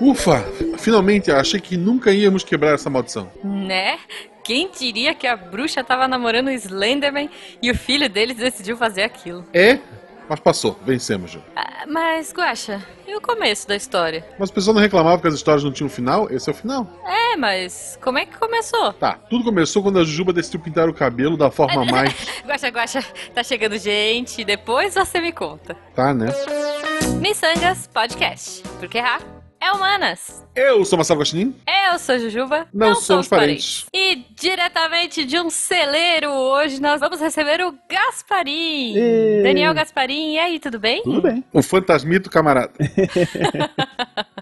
Ufa! Finalmente, achei que nunca íamos quebrar essa maldição. Né? Quem diria que a bruxa tava namorando o Slenderman e o filho deles decidiu fazer aquilo? É, mas passou, vencemos já. Ah, mas, Guaxa, e o começo da história? Mas o pessoal não reclamava que as histórias não tinham final? Esse é o final. É, mas como é que começou? Tá, tudo começou quando a Jujuba decidiu pintar o cabelo da forma mais. Guaxa, Guaxa, tá chegando gente, depois você me conta. Tá, né? Missangas Podcast. Porque errar é humanas. Eu sou Marcelo Guaxinim. Eu sou Jujuba. Não somos parentes. E diretamente de um celeiro, hoje nós vamos receber o Gasparim. Ê. Daniel Gasparim, e aí, tudo bem? Tudo bem. O fantasmito camarada.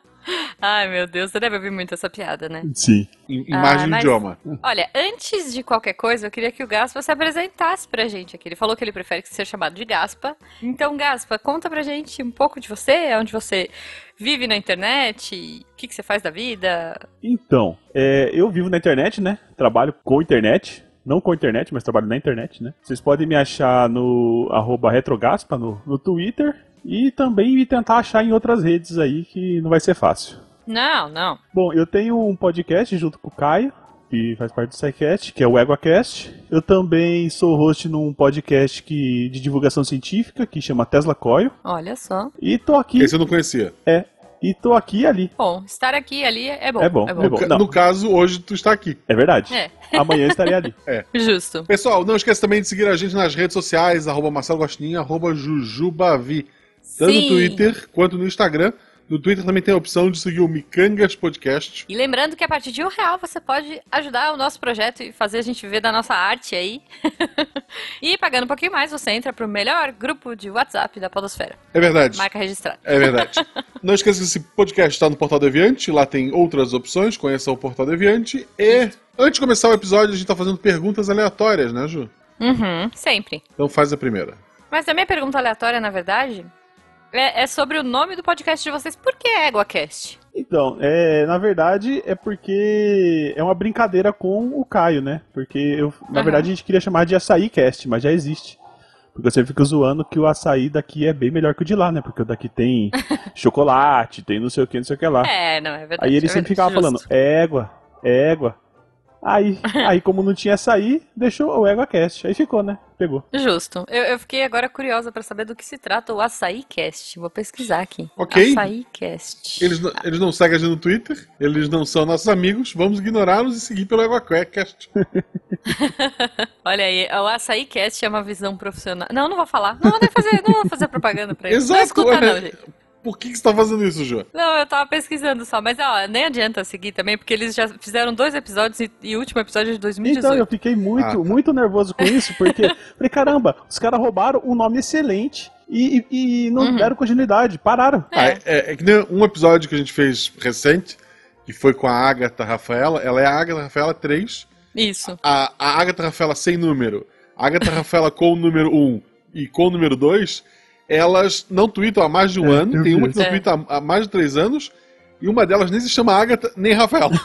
Ai, meu Deus, você deve ouvir muito essa piada, né? Sim. Em imagem Ah, e mas- idioma. Olha, antes de qualquer coisa, eu queria que o Gaspa se apresentasse pra gente aqui. Ele falou que ele prefere ser chamado de Gaspa. Então, Gaspa, conta pra gente um pouco de você, onde você vive na internet, o que, que você faz da vida. Então, é, eu vivo na internet, né? Trabalho com internet. Não com internet, mas trabalho na internet, né? Vocês podem me achar no arroba retrogaspa no, no Twitter. E também me tentar achar em outras redes aí, que não vai ser fácil. Não, não. Bom, eu tenho um podcast junto com o Caio, que faz parte do SciCast, que é o EguaCast. Eu também sou host num podcast que, de divulgação científica, que chama Tesla Coil. Olha só. E tô aqui, Esse eu não conhecia. é, e tô aqui e ali. Bom, estar aqui e ali é bom. É bom, É é bom. Ca- não. No caso, hoje tu está aqui. É verdade. É. Amanhã estarei ali. Justo. Pessoal, não esqueça também de seguir a gente nas redes sociais, arroba Marcelo Gostinho, arroba Jujubavi. Tanto no Sim. Twitter quanto no Instagram. No Twitter também tem a opção de seguir o Micangas Podcast. E lembrando que a partir de um real você pode ajudar o nosso projeto e fazer a gente ver da nossa arte aí. e pagando um pouquinho mais, você entra pro melhor grupo de WhatsApp da Podosfera. É verdade. Marca registrada. É verdade. Não esqueça que esse podcast está no Portal Deviante, lá tem outras opções, conheça o Portal Deviante. E antes de começar o episódio, a gente está fazendo perguntas aleatórias, né, Ju? Uhum, sempre. Então faz a primeira. Mas a minha pergunta aleatória, na verdade, é, é sobre o nome do podcast de vocês. Por que EguaCast? Então, é, na verdade, é porque é uma brincadeira com o Caio, né? Porque eu, na Aham. verdade a gente queria chamar de Açaí Cast, mas já existe. Porque você fica zoando que o açaí daqui é bem melhor que o de lá, né? Porque o daqui tem chocolate, tem não sei o que, não sei o que lá. É, não, é verdade. Aí ele é sempre verdade, ficava falando, justo. égua, égua. Aí, aí como não tinha açaí, deixou o Égua Cast. Aí ficou, né? Pegou. Justo. Eu, eu fiquei agora curiosa pra saber do que se trata o Açaí Cast. Vou pesquisar aqui. Ok. Açaí Cast. Eles, não- eles não seguem a gente no Twitter, eles não são nossos amigos, vamos ignorá-los e seguir pelo EguaCast. Olha aí, o Açaí Cast é uma visão profissional. Não, não vou falar. Não vou nem fazer, não vou fazer propaganda pra ele. Não Exato. escuta, é. não, gente. Por que, que você tá fazendo isso, Ju? Não, eu tava pesquisando só, mas ó, nem adianta seguir também, porque eles já fizeram dois episódios e, e o último episódio é de 2018. Então, eu fiquei muito, Ah, tá. muito nervoso com isso, porque falei, caramba, os caras roubaram um nome excelente e, e- e não Uhum. deram continuidade, pararam. Ah, é, é que nem um episódio que a gente fez recente, que foi com a Agatha Rafaela, ela é a Agatha Rafaela 3, Isso. a, a Agatha Rafaela sem número, a Agatha Rafaela com o número 1 e com o número 2, elas não tweetam há mais de um É, ano, tem uma que não isso. twitta há, há mais de três anos, e uma delas nem se chama Agatha nem Rafaela.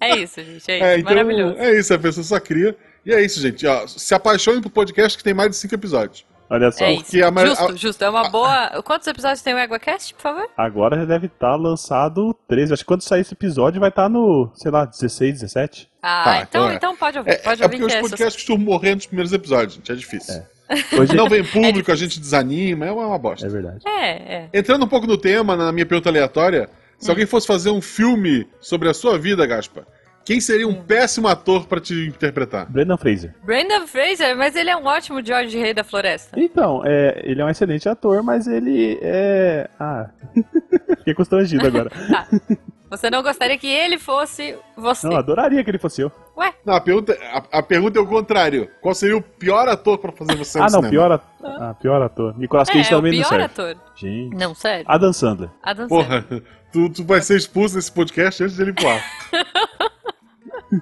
É isso, gente. É isso. É, então, Maravilhoso. é isso, a pessoa só cria. E é isso, gente. Ó, se apaixone pro podcast que tem mais de cinco episódios. Olha só, É isso. porque a Justo, justo. É uma boa. Quantos episódios tem o EguaCast, por favor? agora já deve estar lançado 13. Acho que quando sair esse episódio vai estar no, sei lá, 16, 17. Ah, Tá, então, então é. então pode ouvir. É, pode é ouvir porque os que é podcasts costumam morrer nos primeiros episódios, gente. É difícil. Hoje Não vem público, difícil. a gente desanima, é uma bosta. é verdade. É, é. Entrando um pouco no tema, na minha pergunta aleatória, se Hum. alguém fosse fazer um filme sobre a sua vida, Gaspa, quem seria Hum. um péssimo ator pra te interpretar? Brendan Fraser. Brendan Fraser, mas ele é um ótimo George Rei da Floresta. Então, é, ele é um excelente ator, mas ele é. Ah. Fiquei constrangido agora. Tá. Você não gostaria que ele fosse você? Não, adoraria que ele fosse eu. Ué? Não, a pergunta, a, a pergunta é o contrário. Qual seria o pior ator pra fazer você no Ah, não, cinema? pior ator. Ah, pior ator. Nicolas Cage É, é o também não pior serve. ator. Gente. Não, sério. Adam Sandler. Adam Sandler. Porra, tu, tu vai ser expulso desse podcast antes dele ir pro ar.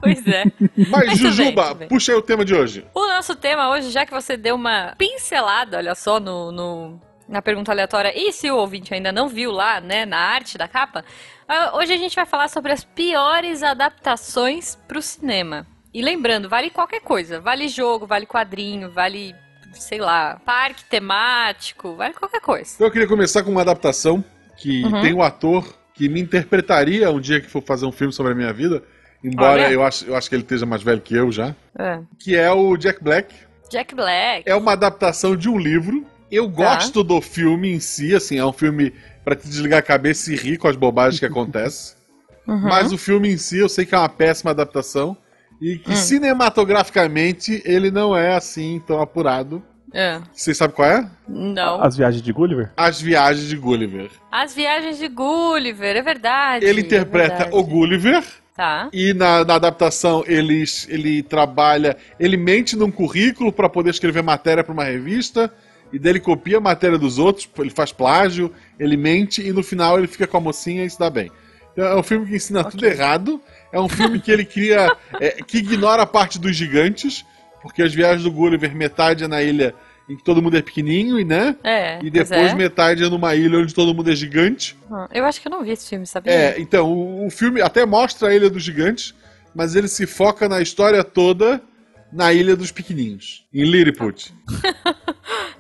Pois é. Mas, Mas Jujuba, bem, puxa aí o tema de hoje. O nosso tema hoje, já que você deu uma pincelada, olha só, no, no- na pergunta aleatória, e se o ouvinte ainda não viu lá, né, na arte da capa, ah, hoje a gente vai falar sobre as piores adaptações pro cinema. E lembrando, vale qualquer coisa. Vale jogo, vale quadrinho, vale sei lá, parque temático, vale qualquer coisa. Então eu queria começar com uma adaptação que Uhum. tem um ator que me interpretaria um dia que for fazer um filme sobre a minha vida, embora Olha. eu acho, eu acho que ele esteja mais velho que eu já, É. que é o Jack Black. Jack Black. É uma adaptação de um livro. Eu Tá. gosto do filme em si, assim, é um filme pra te desligar a cabeça e rir com as bobagens que acontecem. Uhum. Mas o filme em si eu sei que é uma péssima adaptação e que Hum. cinematograficamente ele não é assim tão apurado. É. Vocês sabem qual é? Não. As viagens de Gulliver? As Viagens de Gulliver. As viagens de Gulliver, é verdade. Ele é interpreta verdade. o Gulliver Tá. e na, na adaptação ele, ele trabalha, ele mente num currículo para poder escrever matéria para uma revista e daí ele copia a matéria dos outros, ele faz plágio, ele mente e no final ele fica com a mocinha e se dá bem. Então, é um filme que ensina tudo errado. É um filme que ele cria, é, que ignora a parte dos gigantes, porque as viagens do Gulliver metade é na ilha em que todo mundo é pequenininho, e né? É. E pois depois é. metade é numa ilha onde todo mundo é gigante. Ah, Eu acho que eu não vi esse filme, sabia? É, então, o, o filme até mostra a Ilha dos Gigantes, mas ele se foca na história toda na Ilha dos Pequeninhos, em Lilliput.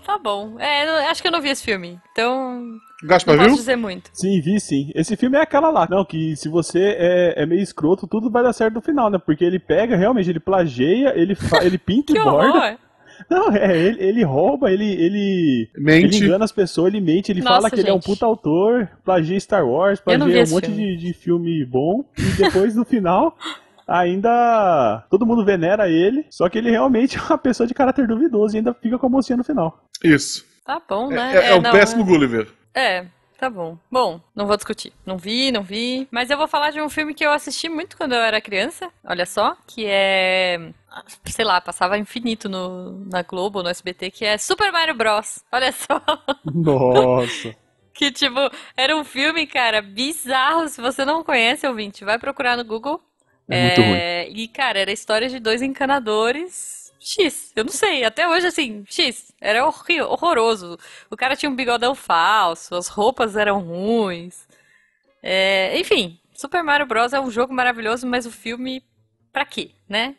Tá bom. É, eu acho que eu não vi esse filme. Então, Gaspar não posso viu? dizer muito. Sim, vi sim. Esse filme é aquela lá. Não, que se você é, é meio escroto, tudo vai dar certo no final, né? Porque ele pega, realmente, ele plageia, ele, fa- ele pinta Que e borda. horror! Não, é, ele, ele rouba, ele, ele, Mente. ele engana as pessoas, ele mente, ele Nossa, fala que ele é um gente. puta autor, plagia Star Wars, plagia um monte filme. de, de filme bom, e depois no final. Ainda todo mundo venera ele, só que ele realmente é uma pessoa de caráter duvidoso e ainda fica com a mocinha no final. Isso. Tá bom, É, né? é- é um não, péssimo é- Gulliver. É, tá bom. Bom, não vou discutir. Não vi, não vi. Mas eu vou falar de um filme que eu assisti muito quando eu era criança. Olha só. Que é. Sei lá, passava infinito no, na Globo, no SBT, que é Super Mario Bros. Olha só. Nossa. Que, tipo, era um filme, cara, bizarro. Se você não conhece, ouvinte, vai procurar no Google. É muito ruim. E, cara, era a história de dois encanadores. X, eu não sei, até hoje assim, X, era horri- horroroso. O cara tinha um bigodão falso, as roupas eram ruins. É, enfim, Super Mario Bros. é um jogo maravilhoso, mas o filme, pra quê, né?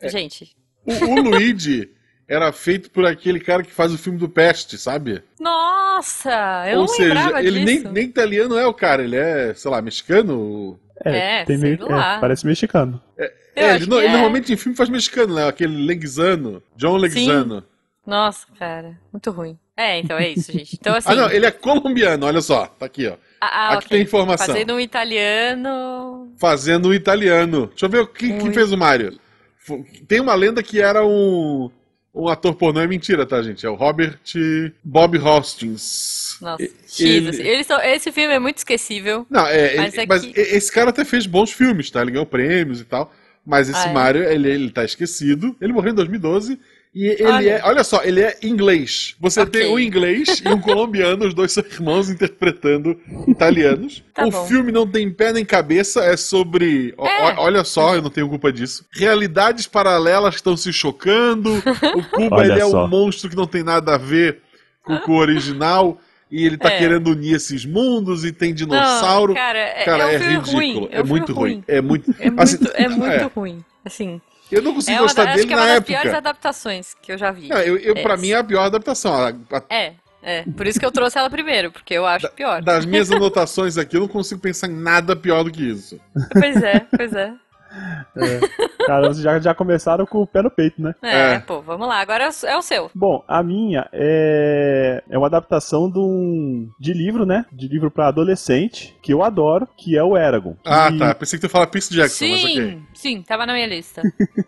É. Gente, O, o Luigi era feito por aquele cara que faz o filme do Peste, sabe? nossa, eu Ou não seja, lembrava ele disso. nem italiano é o cara, ele é, sei lá, mexicano. É, tem sei meio, lá. é, parece mexicano. Eu É, acho ele, que ele é. normalmente em filme faz mexicano, né? Aquele Leguizano, John Leguizano. Nossa, cara, muito ruim. É, então é isso, gente. Então assim, Ah, não, ele é colombiano, olha só, tá aqui, ó. ah, ah, aqui ok. tem informação. Fazendo um italiano. fazendo o italiano. Deixa eu ver quem, quem Ui. fez o Mario. Tem uma lenda que era um, um ator pornô, é mentira, tá, gente? É o Robert Bob Hostings. Nossa, ele- assim. Eles são- esse filme é muito esquecível. Não, é, Mas ele- é mas que- esse cara até fez bons filmes, tá? Ele ganhou prêmios e tal. Mas esse Ah, é? Mario, ele, ele tá esquecido. Ele morreu em 2012. E ele Olha. é, olha só, ele é inglês. Você Ok. tem um inglês e um colombiano, os dois são irmãos interpretando italianos. Tá o bom. filme não tem pé nem cabeça, é sobre. É. ó- olha só, eu não tenho culpa disso. Realidades paralelas estão se chocando. O Cuba ele é só. um monstro que não tem nada a ver com o original. E ele tá É. querendo unir esses mundos e tem dinossauro. Não, cara, é, Cara, é um é, ridículo. ruim. É, um muito filme ruim. É muito. É muito, assim, é muito é. ruim. Assim, Eu não consigo é gostar da- acho dele que é uma na das piores época. adaptações que eu já vi. Não, eu, eu, pra É. mim é a pior adaptação. A- a- É, é. Por isso que eu trouxe ela primeiro, porque eu acho pior. das minhas anotações aqui, eu não consigo pensar em nada pior do que isso. Pois é, pois é. Cara, vocês já, já começaram com o pé no peito, né? É, É. pô, vamos lá. Agora é o- é seu. Bom, a minha é, é uma adaptação de, um, de livro, né? De livro pra adolescente, que eu adoro, que é o Eragon. Ah, E- tá. Pensei que tu ia falar Percy Jackson, mas ok. Sim, sim, tava na minha lista.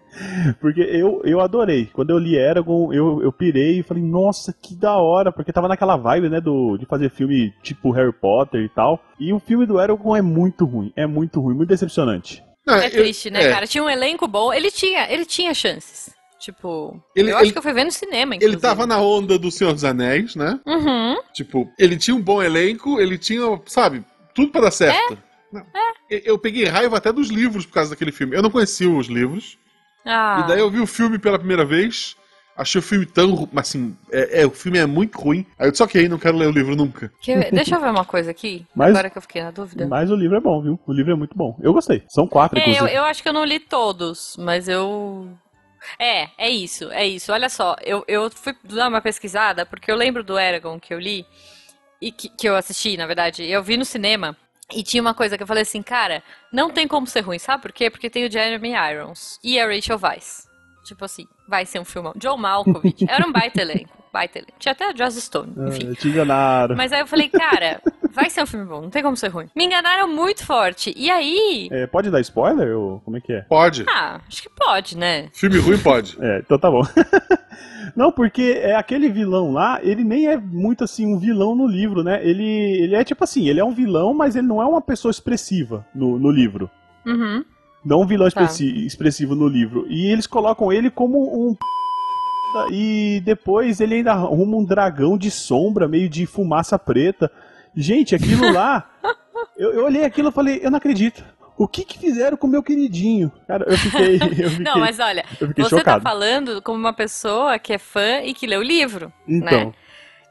Porque eu, eu adorei. Quando eu li Eragon, eu, eu pirei e falei, nossa, que da hora, porque tava naquela vibe, né, do, de fazer filme tipo Harry Potter e tal. E o filme do Eragon é muito ruim, é muito ruim, muito decepcionante. Não, É eu- triste, né, é, cara? Tinha um elenco bom. Ele tinha, ele tinha chances. Tipo, Ele- eu acho ele- que eu fui ver no cinema, Ele inclusive. tava na onda do Senhor dos Anéis, né? Uhum. Tipo, ele tinha um bom elenco, ele tinha, sabe, tudo pra dar certo. Não. Eu- Eu peguei raiva até dos livros por causa daquele filme. Eu não conhecia os livros. Ah, E daí eu vi o filme pela primeira vez. Achei o filme tão. Assim, é, é, o filme é muito ruim. Aí eu disse, ok, não quero ler o livro nunca. que- deixa eu ver uma coisa aqui, Mas- agora que eu fiquei na dúvida. Mas o livro é bom, viu? O livro é muito bom. Eu gostei. São quatro, É, eu, eu acho que eu não li todos, mas eu. É, é isso, é isso. Olha só, eu, eu fui dar uma pesquisada, porque eu lembro do Eragon que eu li, e que, que eu assisti, na verdade. Eu vi no cinema, e tinha uma coisa que eu falei assim, cara, não tem como ser ruim, sabe por quê? Porque tem o Jeremy Irons e a Rachel Weisz. Tipo assim, vai ser um filmão. John Malkovich, era um baita elenco, baita elenco. Tinha até o Joss Stone, enfim. É, te enganaram. Mas aí eu falei, cara, vai ser um filme bom, não tem como ser ruim. Me enganaram muito forte. E aí. É, pode dar spoiler ou como é que é? Pode. Ah, acho que pode, né? Filme ruim pode. É, então tá bom. Não, porque é aquele vilão lá, ele nem é muito assim um vilão no livro, né? Ele, ele é tipo assim, ele é um vilão, mas ele não é uma pessoa expressiva no, no livro. Uhum. Não um vilão Tá. expressi- expressivo no livro. E eles colocam ele como um e depois ele ainda arruma um dragão de sombra, meio de fumaça preta. Gente, aquilo lá, eu, eu olhei aquilo e falei, eu não acredito. O que que fizeram com o meu queridinho? Cara, eu fiquei, eu fiquei, Não, mas olha, você chocado. tá falando como uma pessoa que é fã e que lê o livro. Então, né?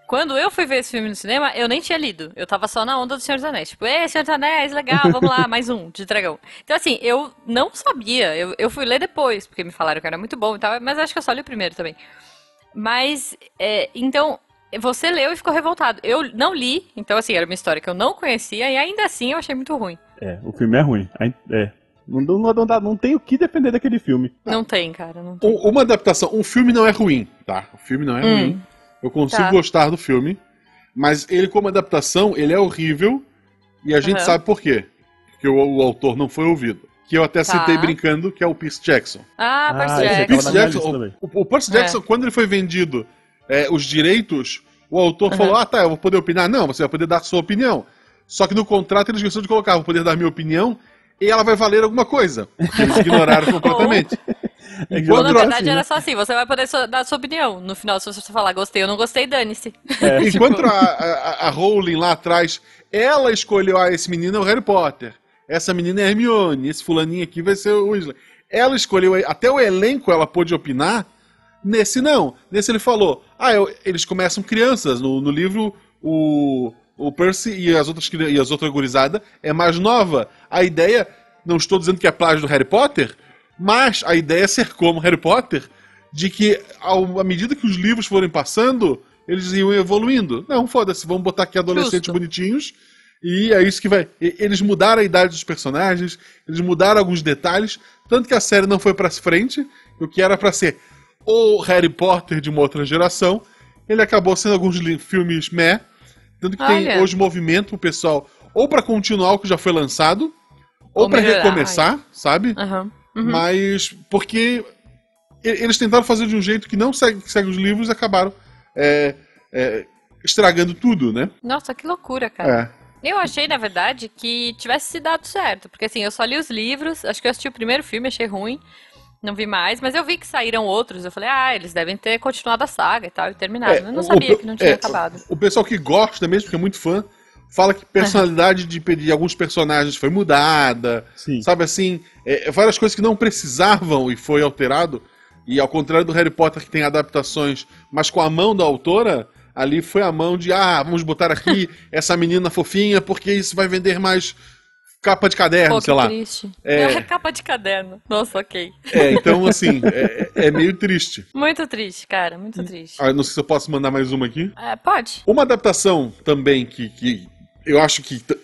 Quando eu fui ver esse filme no cinema, eu nem tinha lido. Eu tava só na onda do Senhor dos Anéis. Tipo, ei, Senhor dos Anéis, legal, vamos lá, mais um, de dragão. Então, assim, eu não sabia. Eu, eu fui ler depois, porque me falaram que era muito bom e tal, mas acho que eu só li o primeiro também. Mas, é, então, você leu e ficou revoltado. Eu não li, então, assim, era uma história que eu não conhecia e ainda assim eu achei muito ruim. é, o filme é ruim. É. Não, não, não, dá- não tem o que defender daquele filme. Não tem, cara, não tem. Um- Uma adaptação. Um filme não é ruim, tá? O filme não é Hum. ruim. Eu consigo Tá. gostar do filme. Mas ele, como adaptação, ele é horrível. E a gente Aham. sabe por quê. Porque o, o autor não foi ouvido. Que eu até Tá. citei brincando, que é o Percy Jackson. Ah, Ah, Percy O Tava Jackson. Jackson, o, o- o Percy É. Jackson, quando ele foi vendido é, os direitos, o autor Aham. falou: Ah, tá, eu vou poder opinar. Não, você vai poder dar sua opinião. Só que no contrato ele esqueceu de colocar: vou poder dar minha opinião e ela vai valer alguma coisa. Porque Eles ignoraram completamente. É que Ou, na verdade, assim, era só assim, você vai poder so- dar sua opinião. No final, se você falar gostei ou não gostei, dane-se. É, Enquanto Tipo- a, a, a Rowling lá atrás, ela escolheu, ah, esse menino é o Harry Potter, essa menina é a Hermione, esse fulaninho aqui vai ser o Weasley. Ela escolheu, até o elenco ela pôde opinar, nesse não. Nesse ele falou, ah, eu- eles começam crianças, no, no livro o, o Percy e as outras e as outras gurizada é mais nova. A ideia, não estou dizendo que é plágio do Harry Potter, mas a ideia é ser como Harry Potter, de que ao, à medida que os livros forem passando, eles iam evoluindo. Não, foda-se, vamos botar aqui adolescentes Justo. bonitinhos. E é isso que vai. Eles mudaram a idade dos personagens, eles mudaram alguns detalhes, tanto que a série não foi pra frente, o que era pra ser o Harry Potter de uma outra geração, ele acabou sendo alguns filmes meh, tanto que tem Olha. hoje movimento o pessoal ou pra continuar o que já foi lançado, ou, Ou pra melhorar, recomeçar, sabe? Aham. Uhum. Mas porque eles tentaram fazer de um jeito que não segue, que segue os livros e acabaram é, é, estragando tudo, né? Nossa, que loucura, cara. É. Eu achei, na verdade, que tivesse se dado certo. Porque assim, eu só li os livros, acho que eu assisti o primeiro filme, achei ruim. Não vi mais, mas eu vi que saíram outros. Eu falei, ah, eles devem ter continuado a saga e tal, e terminado. É, eu não o- sabia o- que não tinha é, acabado. O pessoal que gosta mesmo, porque é muito fã, fala que personalidade de, de alguns personagens foi mudada, Sim. sabe assim, é, várias coisas que não precisavam e foi alterado. E ao contrário do Harry Potter que tem adaptações, mas com a mão da autora, ali foi a mão de ah, vamos botar aqui essa menina fofinha porque isso vai vender mais capa de caderno, Pô, sei lá. triste. É. capa de caderno. Nossa, ok. É, então assim, é, é meio triste. Muito triste, cara, muito triste. Ah, não sei se eu posso mandar mais uma aqui. É, pode. Uma adaptação também que, que eu acho que. t-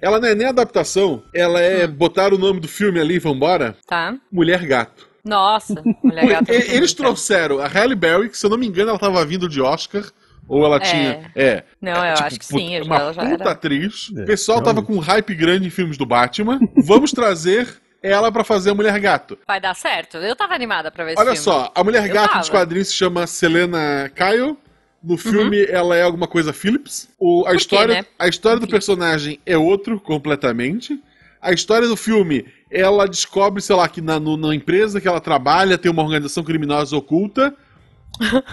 Ela não é nem adaptação, ela é botar o nome do filme ali, vambora. Tá. Mulher Gato. Nossa, mulher. E- muito Eles trouxeram a Halle Berry, que se eu não me engano ela tava vindo de Oscar, ou ela É. tinha. É. Não, eu tipo, acho que sim. Uma ela já puta era. atriz. É, o pessoal tava com um hype grande em filmes do Batman. Vamos trazer ela pra fazer a Mulher Gato. Vai dar certo? Eu tava animada pra ver esse Olha filme. só, a Mulher Eu Gato dos quadrinhos se chama Selena Kyle. No filme, ela é alguma coisa Phillips. O, a, quê, história, né? a história do personagem é outro completamente. A história do filme, ela descobre, sei lá, que na, no- na empresa que ela trabalha tem uma organização criminosa oculta.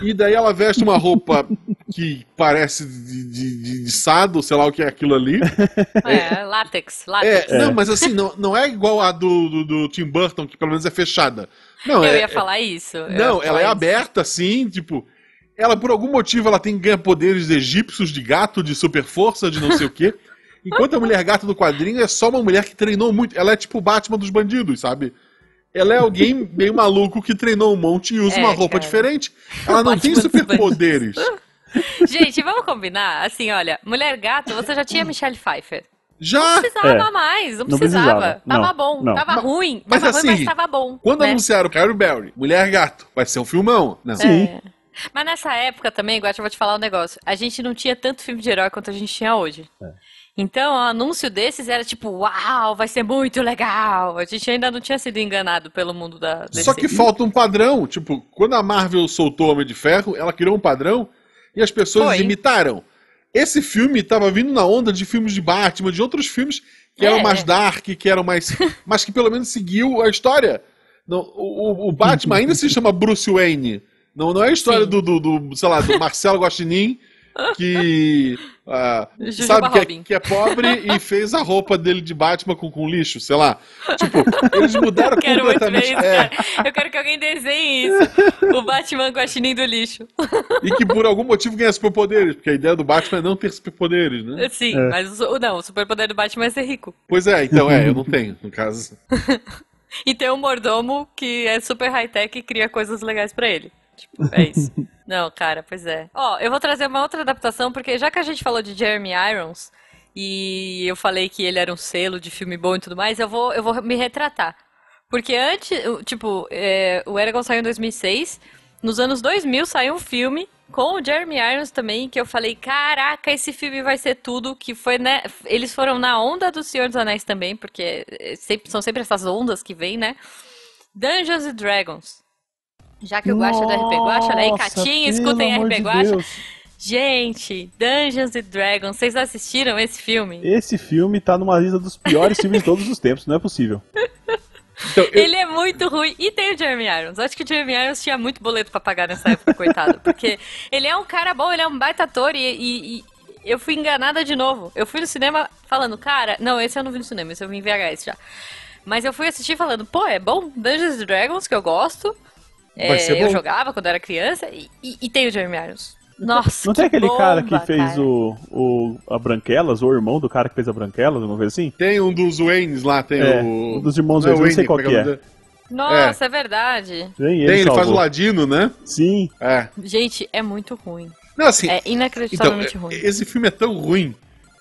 E daí ela veste uma roupa que parece de, de, de, sado, sei lá o que é aquilo ali. É, látex, É, látex. Não, mas assim, não, não é igual a do, do, do Tim Burton, que pelo menos é fechada. Não, eu é, ia falar isso. não, ela é isso. aberta, assim, tipo. Ela, por algum motivo, ela tem ganha poderes egípcios de gato, de super força, de não sei o quê. Enquanto a mulher gato do quadrinho é só uma mulher que treinou muito. Ela é tipo o Batman dos bandidos, sabe? Ela é alguém meio maluco que treinou um monte e usa É, uma roupa cara. diferente. Ela não tem Batman superpoderes. Gente, vamos combinar? Assim, olha, Mulher Gato, você já tinha Michelle Pfeiffer. Já Não precisava É. mais, não Não precisava. precisava. Tava Não, bom, não. tava Mas- ruim. mas tava assim, ruim, mas tava bom. Quando né? anunciaram Carrie Berry, Mulher Gato, vai ser um filmão. Não. Sim. É. Mas nessa época também, Guacha, eu vou te falar um negócio. A gente não tinha tanto filme de herói quanto a gente tinha hoje. É. Então, o anúncio desses era tipo, uau, vai ser muito legal. A gente ainda não tinha sido enganado pelo mundo da DC. Só que falta um padrão. Tipo, quando a Marvel soltou o Homem de Ferro, ela criou um padrão e as pessoas Foi. imitaram. Esse filme tava vindo na onda de filmes de Batman, de outros filmes que eram É. mais dark, que eram mais. mas que pelo menos seguiu a história. Não, o, o- Batman ainda se chama Bruce Wayne. Não, não é a história do, do, do, sei lá, do Marcelo Guaxinim, que. ah, sabe, que é, Robin. que é pobre e fez a roupa dele de Batman com, com lixo, sei lá. Tipo, eles mudaram Quero muito ver completamente. isso, é, cara. Eu quero que alguém desenhe isso. O Batman Guaxinim do lixo. E que por algum motivo ganha superpoderes, porque a ideia do Batman é não ter superpoderes, né? Sim, É. mas o, não, o superpoder do Batman é ser rico. Pois é, então é, eu não tenho, no caso. E tem um mordomo que é super high-tech e cria coisas legais pra ele. Tipo, é isso. Não, cara, pois é. Ó, eu vou trazer uma outra adaptação, porque já que a gente falou de Jeremy Irons, e eu falei que ele era um selo de filme bom e tudo mais, eu vou, eu vou me retratar. Porque antes, tipo, é, o Eragon saiu em 2006, nos anos 2000 saiu um filme com o Jeremy Irons também, que eu falei, caraca, esse filme vai ser tudo, que foi, né, eles foram na onda do Senhor dos Anéis também, porque é, sempre- são sempre essas ondas que vêm, né? Dungeons and Dragons. Já que eu gosto do RP Guacha, né? E Catinha, pelo escutem RP de Guacha. Deus. Gente, Dungeons and Dragons, vocês assistiram esse filme? Esse filme tá numa lista dos piores filmes de todos os tempos, não é possível. Então, eu, Ele é muito ruim. E tem o Jeremy Irons. Acho que o Jeremy Irons tinha muito boleto pra pagar nessa época, coitado. Porque ele é um cara bom, ele é um baita ator e, e- e eu fui enganada de novo. Eu fui no cinema falando, cara... Não, esse eu não vi no cinema, esse eu vi em VHS já. Mas eu fui assistir falando, pô, é bom? Dungeons and Dragons, que eu gosto. Vai É, eu jogava quando era criança. E, e- e tem o Jeremy Irons. Nossa, Não tem aquele cara que bomba, fez cara. O, o a Branquelas, ou o irmão do cara que fez a Branquelas, uma vez assim? tem um dos Waynes lá, tem É, o. um dos irmãos não é Waynes, eu não sei Wayne, qual que é. Nossa, é, verdade. Nem ele, Tem, ele faz o. Ladino, né? Sim. É. Gente, é muito ruim. Não, assim. É então, inacreditavelmente ruim. esse filme é tão ruim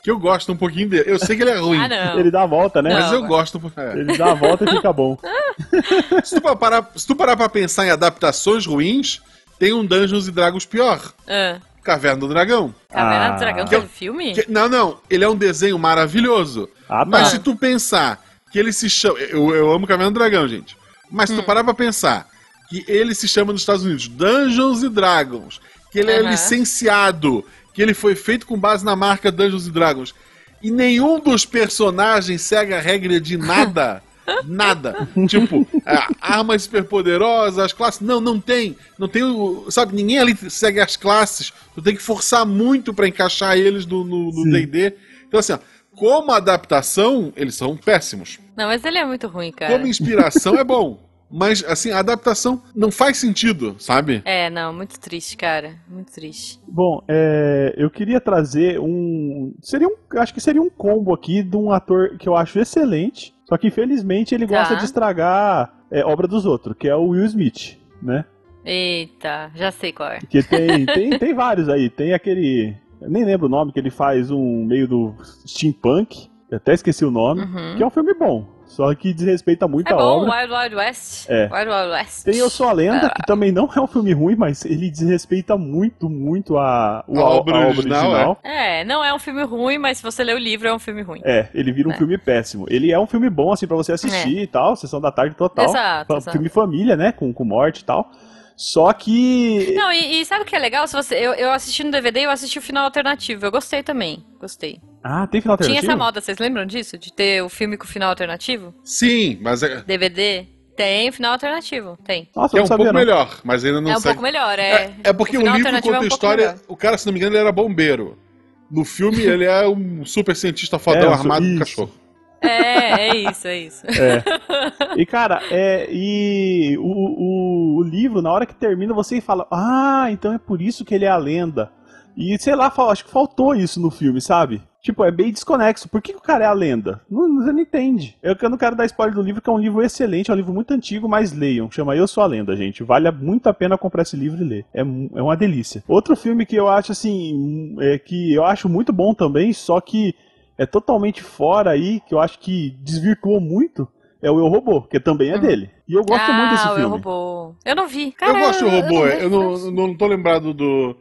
que eu gosto um pouquinho dele. Eu sei que ele é ruim, Ah. Ele dá a volta, né? mas Não, eu mas- gosto. um pouquinho. É. Ele dá a volta e fica bom. Se, tu parar, se tu parar pra pensar em adaptações ruins, tem um Dungeons e Dragons pior. Ah, Caverna do Dragão. Caverna Ah. do Dragão Que- teve filme? Que- não, não, ele é um desenho maravilhoso. Ah, tá. Mas se tu pensar que ele se chama. Eu, eu amo Caverna do Dragão, gente. Mas se Hum. tu parar pra pensar que ele se chama nos Estados Unidos Dungeons e Dragons, que ele é Aham. licenciado, que ele foi feito com base na marca Dungeons e Dragons, e nenhum dos personagens segue a regra de nada. Nada. tipo, é, armas superpoderosas, as classes. Não, não tem. Não tem. Sabe, ninguém ali segue as classes. Tu tem que forçar muito pra encaixar eles no no- no Sim. DD. Então, assim, ó, como adaptação, eles são péssimos. Não, mas ele é muito ruim, cara. Como inspiração é bom. Mas, assim, a adaptação não faz sentido, sabe? É, não, muito triste, cara. Muito triste. Bom, é, eu queria trazer um. Seria um. Acho que seria um combo aqui de um ator que eu acho excelente. Só que infelizmente ele Tá. gosta de estragar é, obra dos outros, que é o Will Smith, né? Eita, já sei qual é. Que tem, tem, tem vários aí. Tem aquele. Nem lembro o nome, que ele faz um meio do steampunk. Eu até esqueci o nome. Uhum. Que é um filme bom. Só que desrespeita muito É a bom, obra. Wild Wild West. É. Wild Wild West. Tem Eu Sou a Lenda, que também não é um filme ruim, mas ele desrespeita muito, muito a, o- A obra original, É, não é um filme ruim, mas se você ler o livro, é um filme ruim. É, ele vira um É. filme péssimo. Ele é um filme bom, assim, pra você assistir e tal, sessão da tarde total. Exato, exato. Filme família, né, com, com morte e tal. Só que... Não, e, e sabe o que é legal? Se você, eu, eu assisti no DVD e eu assisti o final alternativo. Eu gostei também. Gostei. Ah, tem final Tinha alternativo? essa moda, vocês lembram disso? De ter o filme com final alternativo? Sim, mas é, DVD? Tem final alternativo, tem. Nossa, é um pouco não. melhor, mas ainda não é um segue. pouco melhor, é. É, é porque o, final livro conta é a um pouco história. melhor. O cara, se não me engano, ele era bombeiro. No filme, ele é um super cientista fodão É, armado com cachorro. É, é isso, é isso. E, cara, é, e o, o, o livro, na hora que termina, você fala, ah, então é por isso que ele é a lenda. E, sei lá, acho que faltou isso no filme, sabe? Tipo, é bem desconexo. Por que, que o cara é a lenda? Não, você não entende. Eu, eu não quero dar spoiler do livro, que é um livro excelente, é um livro muito antigo, mas leiam. Chama Eu Sou a Lenda, gente. Vale muito a pena comprar esse livro e ler. É, é uma delícia. Outro filme que eu acho, assim, é que eu acho muito bom também, só que é totalmente fora aí, que eu acho que desvirtuou muito, é o Eu Robô, que também é Uhum. dele. E eu gosto ah, muito desse o Eu filme. Robô. Eu não vi. eu Cara, gosto do robô, eu não, isso. não, não tô lembrado do,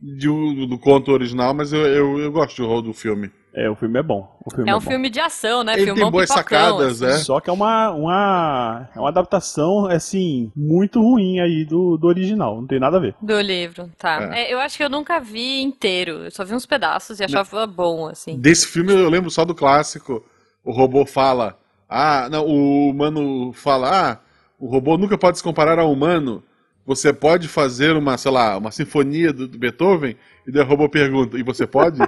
de- do conto original, mas eu, eu, eu gosto do, do filme. É, o filme é bom. O filme É é, um bom. filme de ação, né? Ele Filmão tem boas pipocão, sacadas, assim. é. Só que é uma, uma, é uma adaptação, assim, muito ruim aí do, do original. Não tem nada a ver. Do livro, tá. É. É, eu acho que eu nunca vi inteiro. Eu só vi uns pedaços e achava bom, assim. Desse filme eu lembro só do clássico. O robô fala. Ah, não, o humano fala. Ah, o robô nunca pode se comparar ao humano. Você pode fazer uma, sei lá, uma sinfonia do, do Beethoven? E daí o robô pergunta, e você pode?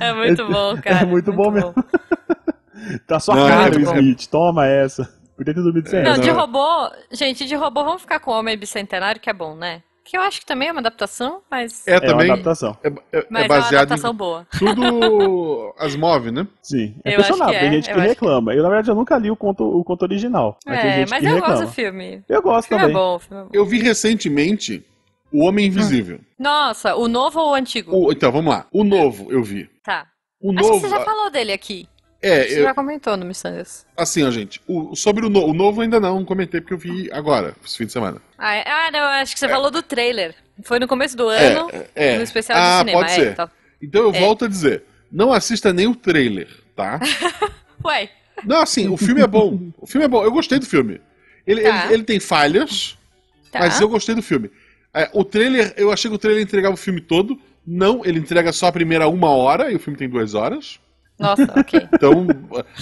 É muito bom, cara. É muito bom mesmo. Tá sua Não, cara, é muito bom. Smith. Toma essa. Podia ter dormido sem Não, essa. de não. robô. Gente, de robô, vamos ficar com o Homem Bicentenário, que é bom, né? Que eu acho que também é uma adaptação, mas. É É uma também. adaptação. É, é- mas é é uma baseado adaptação em boa. tudo Asmov, né? Sim. É Eu acho questionável. que Tem é, gente eu que reclama. Eu, na verdade, eu nunca li o conto, o conto original. Mas tem É, gente mas que eu reclama. gosto do filme. Eu O gosto filme é também. bom, o filme é bom. Eu vi recentemente O Homem Invisível. Nossa, o novo ou o antigo? O- então, vamos lá. O novo eu vi. Tá. O Acho que novo. você já falou dele aqui. É, Você eu- já comentou no Missangas. assim, ó, gente. o- sobre o, no- o novo ainda não comentei porque eu vi agora, esse fim de semana. Ah, é- ah, não, acho que você falou do trailer. Foi no começo do É, ano, é. no especial Ah, de cinema. pode é, ser. então. Então eu É. volto a dizer: não assista nem o trailer, tá? Ué, Não, assim, o filme é bom. O filme é bom. Eu gostei do filme. Ele, Tá. ele, ele tem falhas, tá. mas eu gostei do filme. É, o trailer, eu achei que o trailer entregava o filme todo. Não, ele entrega só a primeira uma hora e o filme tem duas horas. Nossa, ok. Então,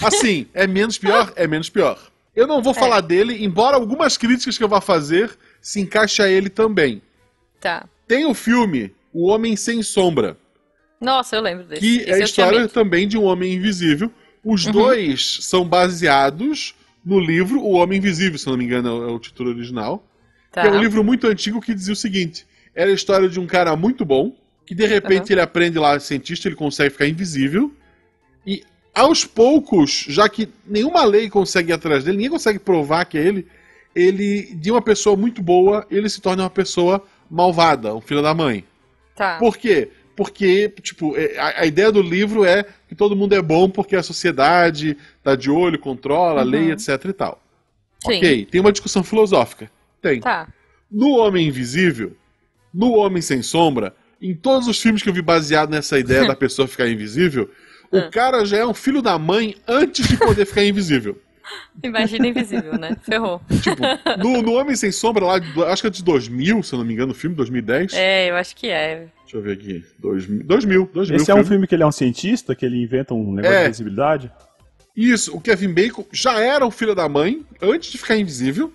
assim, é menos pior? É menos pior. Eu não vou falar dele, embora algumas críticas que eu vá fazer se encaixe a ele também. Tá. Tem o filme O Homem Sem Sombra, Nossa, eu lembro desse. que Esse é a história também de um homem invisível. Os Uhum. dois são baseados no livro O Homem Invisível, se não me engano é o- é o título original. Tá. Que é um livro muito antigo que dizia o seguinte: era a história de um cara muito bom, que de repente Uhum. ele aprende lá, cientista, ele consegue ficar invisível. E aos poucos, já que nenhuma lei consegue ir atrás dele, ninguém consegue provar que é ele, ele, de uma pessoa muito boa, ele se torna uma pessoa malvada, um filho da mãe. Tá. Por quê? Porque, tipo, é, a, a ideia do livro é que todo mundo é bom porque a sociedade tá de olho, controla, a lei, Uhum. etc e tal. Sim. Ok, tem uma discussão filosófica. Tem. Tá. No Homem Invisível, no Homem Sem Sombra, em todos os filmes que eu vi baseado nessa ideia da pessoa ficar invisível, o Ah. cara já é um filho da mãe antes de poder ficar invisível. Imagina invisível, né? Ferrou. Tipo, no, no Homem Sem Sombra, lá, acho que é de 2000, se eu não me engano, o filme, 2010. É, eu acho que é. Deixa eu ver aqui. 2000, 2000, 2000 Esse é um filme. filme que ele é um cientista, que ele inventa um negócio É. de visibilidade. Isso, o Kevin Bacon já era um filho da mãe antes de ficar invisível.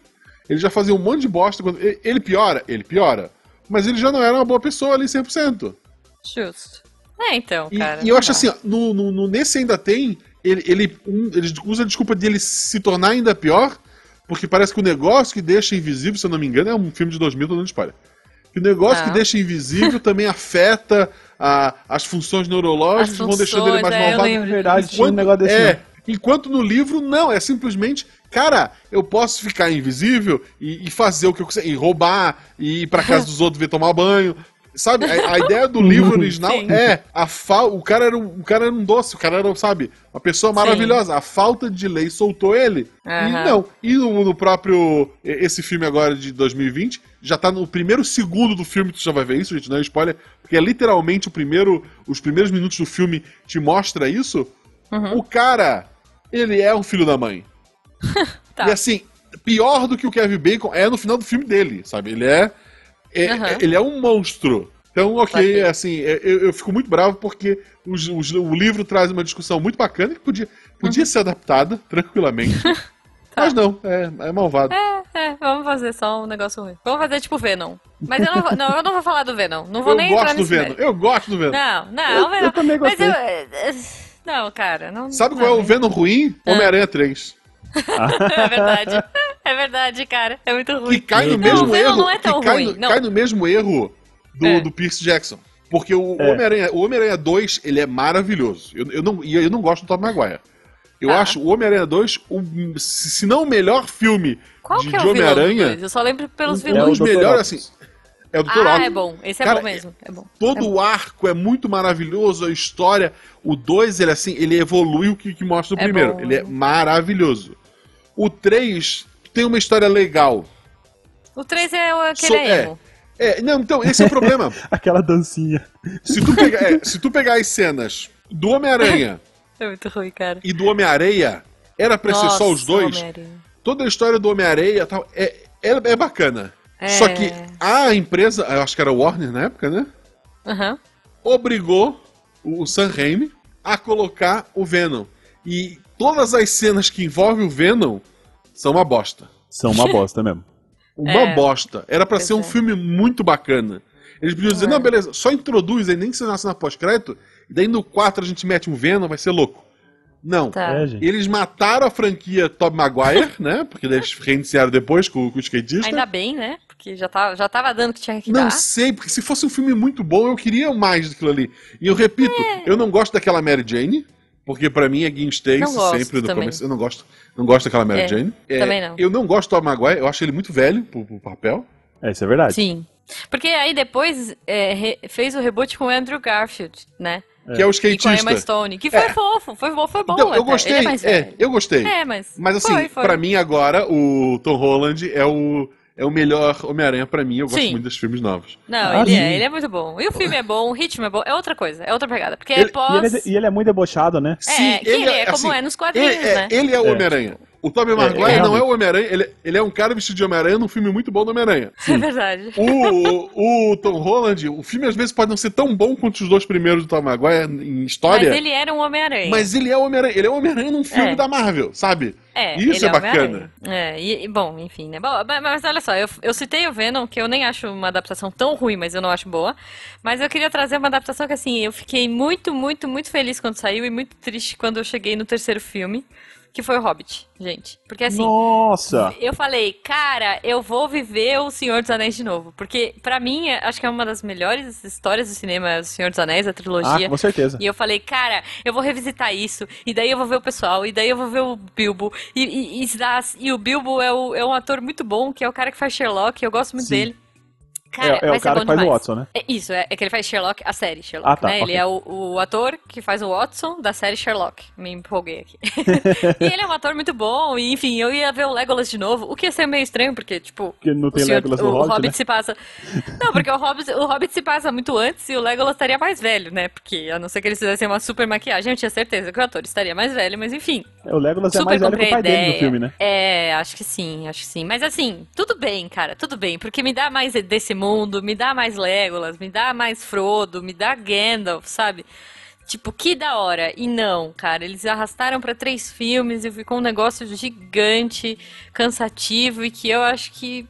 Ele já fazia um monte de bosta. Quando... Ele piora? Ele piora. Mas ele já não era uma boa pessoa ali 100%. Justo. É, então, E, cara. e eu não acho dá. assim, ó, no, no- no- nesse ainda tem. Ele, ele, um, ele usa a desculpa de ele se tornar ainda pior, porque parece que o negócio que deixa invisível, se eu não me engano, é um filme de 2000, tô dando spoiler. Que o negócio Ah. que deixa invisível também afeta a- as funções neurológicas, As vão deixando ele funções, mais é, eu malvado. Na verdade, tinha um Enquanto- negócio desse. é, não. enquanto no livro, não, é simplesmente, cara, eu posso ficar invisível e, e fazer o que eu quiser, e roubar, e ir pra casa dos outros ver tomar banho. Sabe, a, a ideia do livro original Sim. é a fal... o cara era um, o cara era um doce, o cara era, sabe, uma pessoa maravilhosa. A falta de lei soltou ele. E Aham. não. E no, no próprio esse filme agora de 2020, já tá no primeiro segundo do filme, tu já vai ver isso, gente, não é spoiler, porque é literalmente o primeiro, os primeiros minutos do filme te mostra isso. Uhum. O cara, ele é um filho da mãe. Tá. E assim, pior do que o Kevin Bacon é no final do filme dele, sabe? Ele é, é- é- ele é um monstro. Então, ok, assim, é- eu, eu fico muito bravo porque os- os- o livro traz uma discussão muito bacana que podia, podia Uhum. ser adaptada tranquilamente. Mas não, é, é malvado. Tá. É, vamos fazer só um negócio ruim. Vamos fazer tipo Venom. Mas eu não vou, não, eu não vou falar do Venom. Não vou eu nem entrar gosto do Venom, eu gosto do Venom. Não, não, Eu- o Venom. eu também Mas gostei. eu, é, não, cara, não. Sabe não, qual é o Venom ruim? Ah. Homem-Aranha 3. É verdade. É verdade, cara. É muito Que ruim. cai no Não, mesmo o Venom erro. não é tão que cai, ruim, no, não. cai no mesmo erro do, É. do Pierce Jackson. Porque o É. Homem-Aranha o Homem-Aranha 2, ele é maravilhoso. Eu, eu não, e eu não gosto do Tom Maguire. Eu Tá. acho o Homem-Aranha 2, um, se não o melhor filme Qual de, que é de o Homem-Aranha? Eu só lembro pelos É um vilões. dos o Dr. melhores, assim, é o Dr. ah, é bom. Esse é Cara, bom mesmo. É bom. Todo É bom. o arco é muito maravilhoso, a história. O 2, ele assim, ele evolui o que, que mostra o É primeiro. bom. Ele é maravilhoso. O 3 tem uma história legal. O 3 é o- aquele So- é emo. É, não, então, esse é o problema. Aquela dancinha. se, tu pegar, é, se tu pegar as cenas do Homem-Aranha É muito ruim, cara. e do Homem-Areia, era pra ser só os Nossa, dois. Toda a história do Homem-Areia tal, é, é, é bacana. É. Só que a empresa, eu acho que era Warner na época, né? Aham. obrigou o Sam Raimi a colocar o Venom. E todas as cenas que envolvem o Venom são uma bosta. São uma bosta mesmo. Uma É. bosta. Era pra Pois ser um é. filme muito bacana. Eles podiam dizer, É. não, beleza, só introduz aí, nem que você nasce na pós-crédito, e daí no 4 a gente mete um Venom, vai ser louco. Não. Tá. É. Eles mataram a franquia Tobey Maguire, né? Porque daí eles reiniciaram depois com, com o skatista. Ainda bem, né? Porque já tava, já tava dando que tinha que Não dar. sei, porque se fosse um filme muito bom, eu queria mais daquilo ali. E eu repito, É. eu não gosto daquela Mary Jane, porque pra mim é Gwen Stacy sempre do também. começo. Eu não gosto, não gosto daquela Mary É, Jane. também não. Eu não gosto do Tom Maguire, eu acho ele muito velho pro, pro papel. É, isso é verdade. Sim. Porque aí depois é, re- fez o reboot com o Andrew Garfield, né? Que é o E com a Emma skatista. Stone. Que foi É. fofo, foi, bom- foi bom. Então, eu até. gostei, é é, eu gostei. É, mas. Mas assim, foi, foi. pra mim agora, o Tom Holland é o, é o melhor Homem-Aranha pra mim. Eu gosto Sim. muito dos filmes novos. Não, Ah, ele sim. é, ele é muito bom. E o filme é bom, o ritmo é bom, é outra coisa, é outra pegada. Porque Ele- é E pós. ele, é, e ele é muito debochado, né? É, que ele é como assim, é nos quadrinhos, ele, é, né? ele é o É. Homem-Aranha. O Tobey Maguire é, não é o Homem-Aranha, ele, ele é um cara vestido de Homem-Aranha num filme muito bom do Homem-Aranha. É verdade. O, o Tom Holland, o filme às vezes pode não ser tão bom quanto os dois primeiros do Tom Maguire em história, Mas ele era um Homem-Aranha. mas ele é o Homem-Aranha. Ele é o Homem-Aranha num filme É. da Marvel, sabe? É, Isso ele é bacana. É, e, e, bom, enfim, né? Bom, mas, mas olha só, eu, eu citei o Venom, que eu nem acho uma adaptação tão ruim, mas eu não acho boa. Mas eu queria trazer uma adaptação que, assim, eu fiquei muito, muito, muito feliz quando saiu e muito triste quando eu cheguei no terceiro filme, que foi o Hobbit, gente. Porque, assim, Nossa! eu falei, cara, eu vou viver o Senhor dos Anéis de novo. Porque, pra mim, é- acho que é uma das melhores histórias do cinema, o Senhor dos Anéis, a Ah, trilogia. com certeza. E eu falei, cara, eu vou revisitar isso, e daí eu vou ver o pessoal, e daí eu vou ver o Bilbo. E, e, e, e o Bilbo é, o- é um ator muito bom, que é o cara que faz Sherlock, eu gosto muito Sim. dele. Cara, é é o cara que faz o demais. Watson, né? É isso, é, é que ele faz Sherlock, a série Sherlock, Ah, tá, né? Ele ok. é o, o ator que faz o Watson da série Sherlock. Me empolguei aqui. e ele é um ator muito bom, e enfim, eu ia ver o Legolas de novo, o que ia ser meio estranho, porque, tipo, Porque não tem o, senhor- Legolas no o Hobbit, Hobbit né? se passa. Não, porque o Hobbit, o Hobbit se passa muito antes e o Legolas estaria mais velho, né? Porque a não ser que eles fizessem uma super maquiagem, eu tinha certeza que o ator estaria mais velho, mas enfim. É, O Legolas é super mais velho que o pai a dele no ideia. filme, né? É, acho que sim, acho que sim. Mas assim, tudo bem, cara, tudo bem. Porque me dá mais desse mundo, me dá mais Legolas, me dá mais Frodo, me dá Gandalf, sabe? Tipo, que da hora. E não, cara, eles arrastaram pra três filmes e ficou um negócio gigante, cansativo e que eu acho que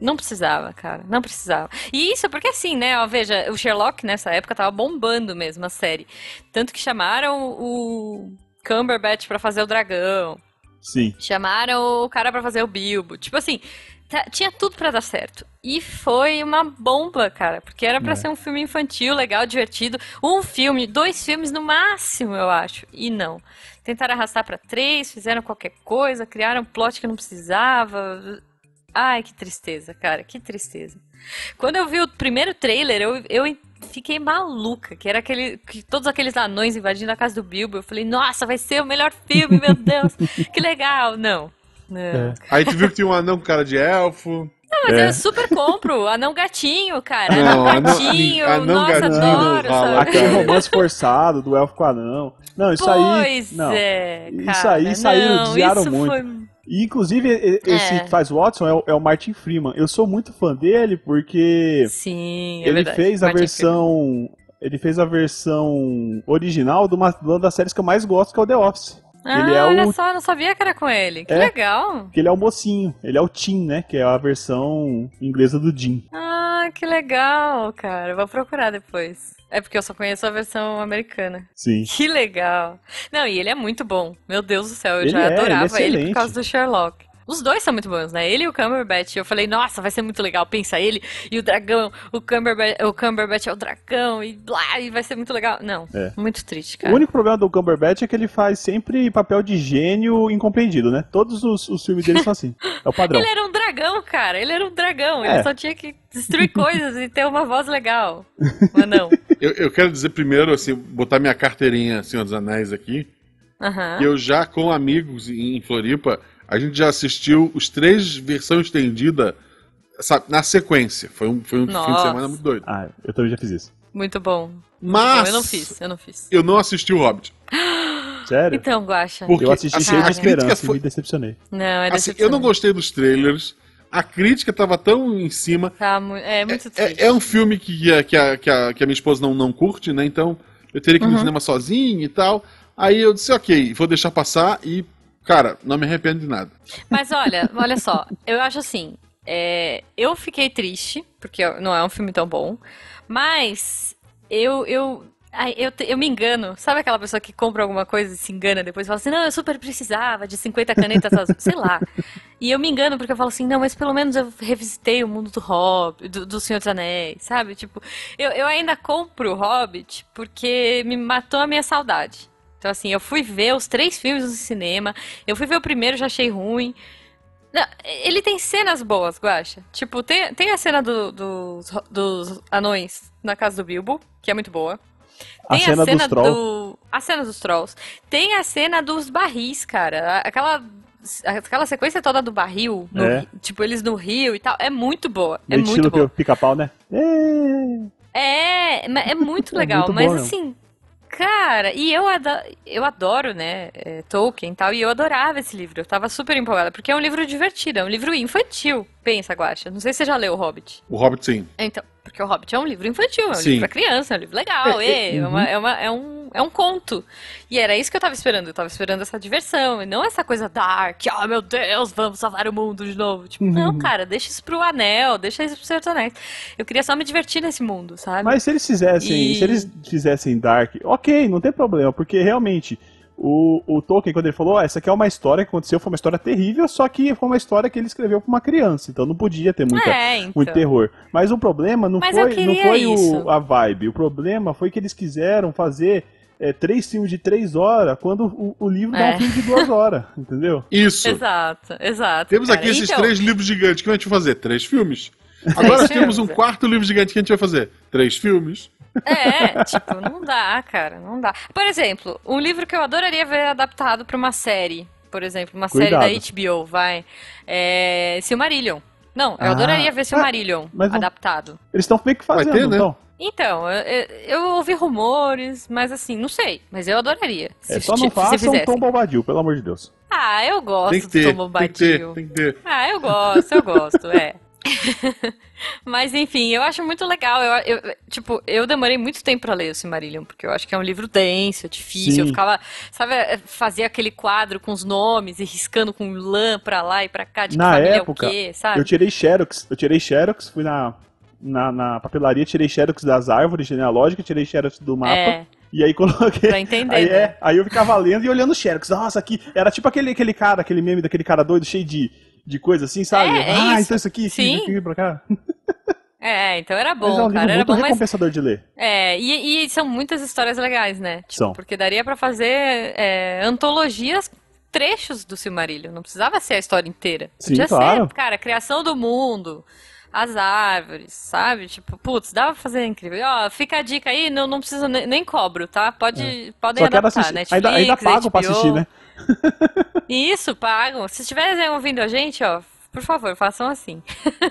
não precisava, cara, não precisava. E isso porque assim, né, ó, veja, o Sherlock nessa época tava bombando mesmo a série. Tanto que chamaram o Cumberbatch pra fazer o dragão. Sim. Chamaram o cara pra fazer o Bilbo. Tipo assim, tá- tinha tudo pra dar certo. E foi uma bomba, cara, porque era pra É. ser um filme infantil, legal, divertido. Um filme, dois filmes no máximo, eu acho. E não. Tentaram arrastar pra três, fizeram qualquer coisa, criaram um plot que não precisava. Ai, que tristeza, cara, que tristeza. Quando eu vi o primeiro trailer, eu, eu fiquei maluca, que era aquele, que todos aqueles anões invadindo a casa do Bilbo. Eu falei, nossa, vai ser o melhor filme, meu Deus, que legal. Não, não. É. Aí tu viu que tinha um anão com cara de elfo. Não, mas É. eu super compro. Anão gatinho, cara. Não, Anão anão- gatinho. anão nossa, gatinho adoro? Aquele romance forçado do elfo com o anão. Não, isso aí. Pois Não. é, Isso cara. aí saíram, desviaram isso muito. foi- E, inclusive, esse É. que faz o Watson é o, é o Martin Freeman. Eu sou muito fã dele porque Sim, é ele verdade. fez a Martin versão. Ele fez a versão original de uma, de uma das séries que eu mais gosto, que é o The Office. Ah, ele é olha o- só, eu não sabia que era com ele. Que É. legal. Que ele é o mocinho, ele é o Tim, né? Que é a versão inglesa do Jim. Ah, que legal, cara. Vou procurar depois. É porque eu só conheço a versão americana. Sim. Que legal. Não, e ele é muito bom. Meu Deus do céu, eu Ele já é, ele é adorava ele, por excelente. causa do Sherlock. Os dois são muito bons, né? Ele e o Cumberbatch. Eu falei, nossa, vai ser muito legal. Pensa ele e o dragão. O Cumberbatch, o Cumberbatch é o dragão e blá, e vai ser muito legal. Não, É. muito triste, cara. O único problema do Cumberbatch é que ele faz sempre papel de gênio incompreendido, né? Todos os, os filmes dele são assim. É o padrão. Ele era um dragão, cara. Ele era um dragão. Ele É. só tinha que destruir coisas e ter uma voz legal. Mas não. Eu, eu quero dizer primeiro, assim, botar minha carteirinha Senhor dos Anéis aqui. Que Eu já, com amigos em Floripa, a gente já assistiu os três versão estendida sabe, na sequência. Foi um, foi um fim de semana muito doido. Ah, eu também já fiz isso. Muito bom. Mas bom. Eu não fiz, eu não fiz. eu não assisti o Hobbit. Sério? Então, Guaxa. Porque eu assisti cheio de a crítica esperança e foi- me decepcionei. Não, é assim, eu não gostei dos trailers. A crítica tava tão em cima. Tá, mu- é muito É, triste. é um filme que, a- que, a, que, a, que a minha esposa não, não curte, né? Então eu teria que ir no Uhum. cinema sozinho e tal. Aí eu disse, ok, vou deixar passar e, cara, não me arrependo de nada. Mas olha, olha só, eu acho assim, é, eu fiquei triste, porque não é um filme tão bom, mas eu, eu, eu, eu me engano. Sabe aquela pessoa que compra alguma coisa e se engana depois e fala assim, não, eu super precisava de 50 canetas azuis, sei lá. E eu me engano porque eu falo assim, não, mas pelo menos eu revisitei o mundo do Hobbit, do, do Senhor dos Anéis, sabe? Tipo, eu, eu ainda compro o Hobbit porque me matou a minha saudade. Então, assim, eu fui ver os três filmes no cinema, eu fui ver o primeiro, já achei ruim. Ele tem cenas boas, Guaxa. Tipo, tem, tem a cena do- dos, dos anões na casa do Bilbo, que é muito boa. A Tem cena a cena dos trolls. do. A cena dos trolls. Tem a cena dos barris, cara. A- Aquela. Aquela sequência toda do barril, no É. tipo, eles no rio e tal, é muito boa. É Meio muito estilo boa. pi- pica-pau, né? É. É, é muito É legal, muito mas bom assim, cara, e eu, ado- eu adoro, né, é, Tolkien e tal, e eu adorava esse livro, eu tava super empolgada, porque é um livro divertido, é um livro infantil, pensa, Guaxa, não sei se você já leu O Hobbit. O Hobbit, sim. Então, porque o Hobbit é um livro infantil, é um Sim. livro pra criança, é um livro legal, é, é, uma- é, uma- é um, é um conto. E era isso que eu tava esperando, eu tava esperando essa diversão, e não essa coisa dark, ah, meu Deus, vamos salvar o mundo de novo. Tipo, não, cara, deixa isso pro Anel, deixa isso pro Senhor dos Anéis. Eu queria só me divertir nesse mundo, sabe? Mas se eles fizessem, E- se eles fizessem Dark, ok, não tem problema, porque realmente o, o Tolkien, quando ele falou, ah, essa aqui é uma história que aconteceu, foi uma história terrível, só que foi uma história que ele escreveu pra uma criança, então não podia ter muita, É, então. muito terror. Mas o problema não Mas foi, não foi o, a vibe, o problema foi que eles quiseram fazer é, três filmes de três horas, quando o, o livro dá É. um filme de duas horas, entendeu? Isso. Exato, exato. Temos cara. aqui esses Então, três livros gigantes. O que a gente vai fazer? Três filmes. Agora Três temos um filmes, é. quarto livro gigante que a gente vai fazer. Três filmes. É, tipo, não dá, cara, não dá. Por exemplo, um livro que eu adoraria ver adaptado pra uma série, por exemplo, uma Cuidado. série da HBO, vai, é Silmarillion. Não, eu Ah, adoraria ver ah, Silmarillion mas não- adaptado. Eles estão meio que fazendo, ter, né? então. Então, eu, eu- ouvi rumores, mas assim, não sei, mas eu adoraria. É, Se, só não façam fizessem. Tom Bobadil, pelo amor de Deus. Ah, eu gosto Tem que do ter. Tom Tem que ter. Bombadil. Tem que ter. Ah, eu gosto, eu gosto, é. Mas enfim, eu acho muito legal. Eu, eu- tipo, eu demorei muito tempo pra ler o Silmarillion, porque eu acho que é um livro denso, difícil. Sim. Eu ficava, sabe, eh, fazia aquele quadro com os nomes e riscando com lã pra lá e pra cá, de Na época, é o quê, sabe? Eu tirei Xerox, eu tirei Xerox, fui na, na, na papelaria, tirei Xerox das árvores genealógicas, tirei Xerox do mapa, É, e aí coloquei... pra entender. Aí, né? é, aí eu ficava lendo e olhando Xerox. Nossa, aqui era tipo aquele, aquele cara, aquele meme daquele cara doido, cheio de, de coisa assim, sabe? É, é ah, isso. então isso aqui, Sim. aqui, pra cá. É, então era Mas é um bom, cara, era bom, mas recompensador de ler. É, e, e são muitas histórias legais, né? Tipo, São. Porque daria pra fazer é, antologias, trechos do Silmarillion. Não precisava ser a história inteira. Sim, Podia claro. ser, cara, a criação do mundo, as árvores, sabe? Tipo, putz, dava pra fazer incrível. Ó, fica a dica aí, não, não precisa nem, nem cobro, tá? Pode, Podem É. Só quero adaptar, assistir. Netflix, Ainda, ainda pago pra HBO. assistir, né? Isso, pagam. Se estiverem ouvindo a gente, ó, por favor, façam assim.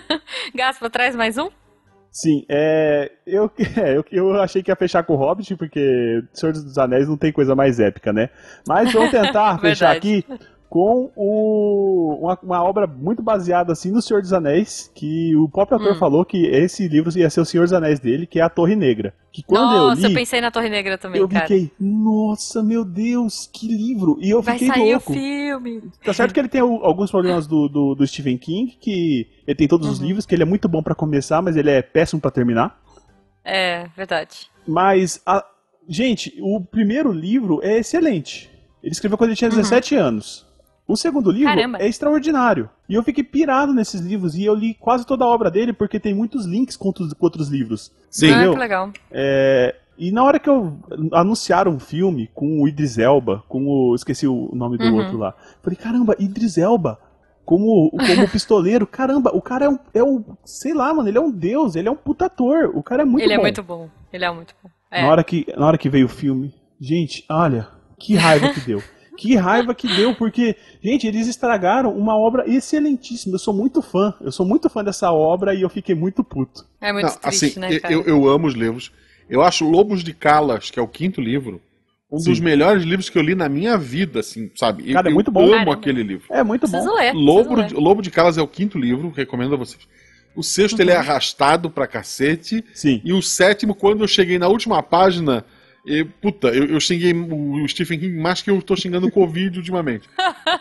Gaspa, traz mais um? Sim, é, eu, é, eu, eu achei que ia fechar com o Hobbit, porque Senhor dos Anéis não tem coisa mais épica, né? Mas vamos tentar fechar aqui com o, uma, uma obra muito baseada assim no Senhor dos Anéis, que o próprio autor Hum. falou que esse livro ia ser o Senhor dos Anéis dele, que é a Torre Negra. Que quando Nossa, eu eu, li, pensei na Torre Negra também, eu cara. fiquei, nossa, meu Deus, que livro! E eu Vai fiquei sair louco. o filme. Tá certo que ele tem o- alguns problemas do, do, do Stephen King, que ele tem todos os Uhum. livros, que ele é muito bom pra começar, mas ele é péssimo pra terminar. É, verdade. Mas, a- gente, o primeiro livro é excelente. Ele escreveu quando ele tinha Uhum. 17 anos. O segundo livro Caramba. é extraordinário. E eu fiquei pirado nesses livros e eu li quase toda a obra dele porque tem muitos links com outros, com outros livros. Sim. Ah, que legal. É, e na hora que eu anunciaram um filme com o Idris Elba, com o. Esqueci o nome do Uhum. outro lá. Falei, caramba, Idris Elba. Como, como pistoleiro, caramba, o cara é um, é um. Sei lá, mano, ele é um deus, ele é um puta ator. O cara é muito ele bom. é muito bom. Ele é muito bom. É. Na, hora que, na hora que veio o filme, gente, olha, que raiva que deu. Que raiva que deu, porque, gente, eles estragaram uma obra excelentíssima. Eu sou muito fã. Eu sou muito fã dessa obra e eu fiquei muito puto. É muito Não, triste, assim, né, eu- cara? eu, eu amo os livros. Eu acho Lobos de Calas, que é o quinto livro, um Sim. dos melhores livros que eu li na minha vida, assim, sabe? Eu- Cara, é eu muito bom. amo Caramba. aquele livro. É muito Preciso bom. ler. Lobo ler. Lobo de Calas é o quinto livro, recomendo a vocês. O sexto ele é Uhum. arrastado pra cacete. Sim. E o sétimo, quando eu cheguei na última página, eu, puta, eu, eu xinguei o Stephen King mais que eu tô xingando o Covid ultimamente.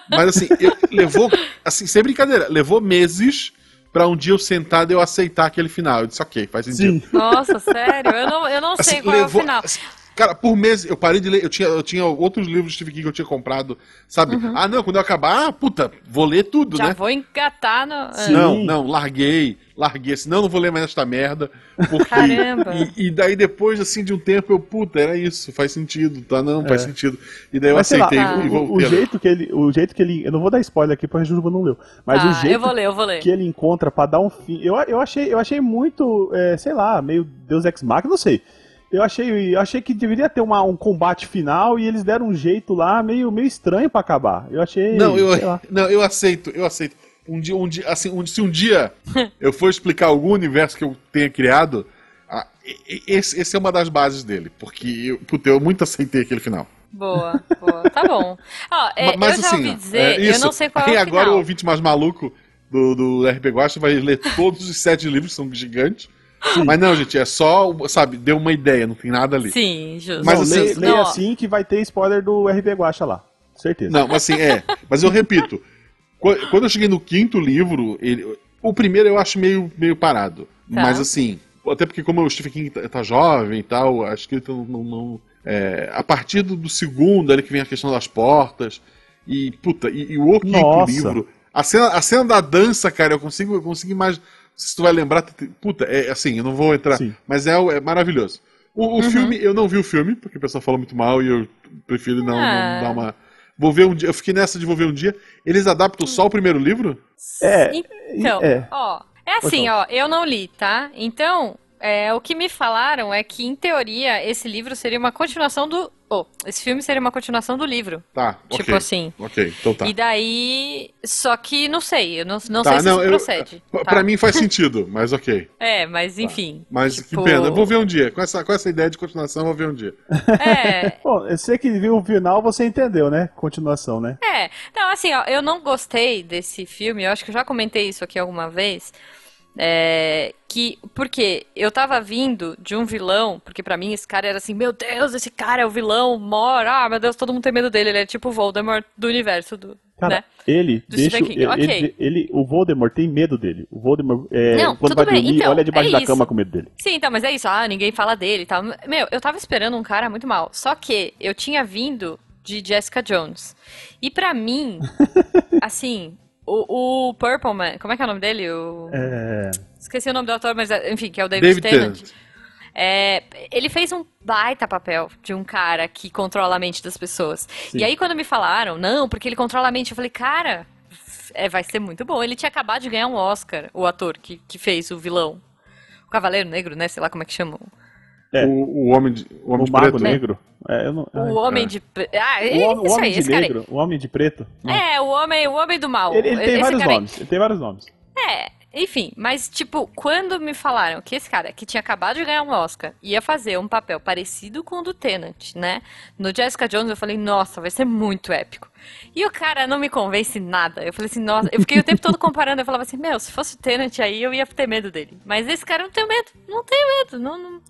Mas assim, eu- levou, assim, sem brincadeira, levou meses pra um dia eu sentar e eu aceitar aquele final. Eu disse, ok, faz sentido. Sim. Nossa, sério? Eu não, eu não sei Assim, qual é o levou- final. Cara, por meses, eu parei de ler, eu tinha, eu tinha outros livros de Stephen King que eu tinha comprado, sabe? Ah, não, quando eu acabar, ah, puta, vou ler tudo, Uhum. Já né? vou engatar no. Sim. Não, não, larguei, larguei, senão eu não vou ler mais esta merda. Porque... Caramba. E, e daí depois, assim, de um tempo, eu, puta, era isso, faz sentido, tá? Não, faz É. sentido. E daí eu Mas lá, aceitei Ah. e o, o voltei. a ler. jeito que ele, o jeito que ele, eu não vou dar spoiler aqui porque a Juba não leu, mas Tá, o jeito eu vou ler, eu vou ler. que ele encontra pra dar um fim, eu, eu achei, eu achei muito, é, sei lá, meio Deus Ex Machina, não sei. Eu achei, eu achei que deveria ter uma, um combate final e eles deram um jeito lá meio, meio estranho pra acabar. Eu achei, Não, eu, não, eu aceito, eu aceito. Um dia, um dia, assim, um, se um dia eu for explicar algum universo que eu tenha criado, ah, esse, esse é uma das bases dele, porque eu, puta, eu muito aceitei aquele final. Boa, boa. Tá bom. Ó, é, Ma- Mas eu já assim, ouvi ó, dizer, é eu isso. não sei qual e é o agora final. o ouvinte mais maluco do, do RP Guacha vai ler todos os sete livros, que são gigantes. Mas não, gente, é só, sabe, deu uma ideia, não tem nada ali. Sim, justo. Mas Não, assim, leia, leia não, ó. assim que vai ter spoiler do RB Guacha lá. Certeza. Não, mas assim, é. Mas eu repito, qu- quando eu cheguei no quinto livro, ele- o primeiro eu acho meio, meio parado. Tá. Mas assim, até porque como o Stephen King tá, tá jovem e tal, a escrita não. não- não- é, a partir do, do segundo, ali que vem a questão das portas. E, puta, e, e o quinto Nossa. livro. A cena, a cena da dança, cara, eu consigo, eu consigo imaginar. Se tu vai lembrar, puta, é assim, eu não vou entrar. Sim. Mas é, o- é maravilhoso. O, Uhum. o filme, eu não vi o filme, porque o pessoal falou muito mal e eu prefiro não, Ah. não dar uma. Vou ver um dia. Eu fiquei nessa de vou ver um dia. Eles adaptam só o primeiro livro? É, Então, é. ó, é assim, ó, eu não li, tá? Então, é, o que me falaram é que, em teoria, esse livro seria uma continuação do. Oh, esse filme seria uma continuação do livro. Tá, Tipo ok. assim. Ok, então tá. E daí. Só que não sei, eu não, não Tá, sei se não, isso eu- procede. Pra- tá? Pra mim faz sentido, mas ok. É, mas enfim. Mas tipo, que pena. Eu vou ver um dia. Com essa, com essa ideia de continuação, eu vou ver um dia. É, Bom, você que viu o final, você entendeu, né? Continuação, né? É, não, assim, ó, eu não gostei desse filme, eu acho que eu já comentei isso aqui alguma vez. É, que, porque eu tava vindo de um vilão, porque pra mim esse cara era assim, meu Deus, esse cara é o vilão, mora, ah, meu Deus, todo mundo tem medo dele, ele é tipo o Voldemort do universo, do, Cara, né? ele Do deixa. Ele, ok. ele- ele- o Voldemort tem medo dele. O Voldemort, é, Não, quando vai bem, dormir, então, olha debaixo é da cama com medo dele. Sim, então, mas é isso, ah, ninguém fala dele e tal. Meu, eu tava esperando um cara muito mal, só que eu tinha vindo de Jessica Jones. E pra mim, assim, o, o Purple Man, como é que é o nome dele? O... É, Esqueci o nome do ator, mas enfim, que é o David, David Tennant. Tennant. É, ele fez um baita papel de um cara que controla a mente das pessoas. Sim. E aí, quando me falaram, não, porque ele controla a mente, eu falei, cara, é, vai ser muito bom. Ele tinha acabado de ganhar um Oscar, o ator que, que fez o vilão. O Cavaleiro Negro, né? Sei lá como é que chama. É. O, o Homem de, o homem o de Mago Preto. Negro. É, eu não, O ai, Homem de. Pre- Ah, o, homem- o isso Homem aí, de esse cara aí. Negro, o Homem de Preto. Não. É, o homem, o homem do mal. Ele, ele tem Esse vários nomes. Ele tem vários nomes. É, enfim, mas tipo, quando me falaram que esse cara que tinha acabado de ganhar um Oscar ia fazer um papel parecido com o do Tennant, né? No Jessica Jones eu falei, nossa, vai ser muito épico. E o cara não me convence nada. Eu falei assim, nossa, eu fiquei o tempo todo comparando, eu falava assim, meu, se fosse o Tennant aí eu ia ter medo dele. Mas esse cara eu não tenho medo, não tenho medo, não, não,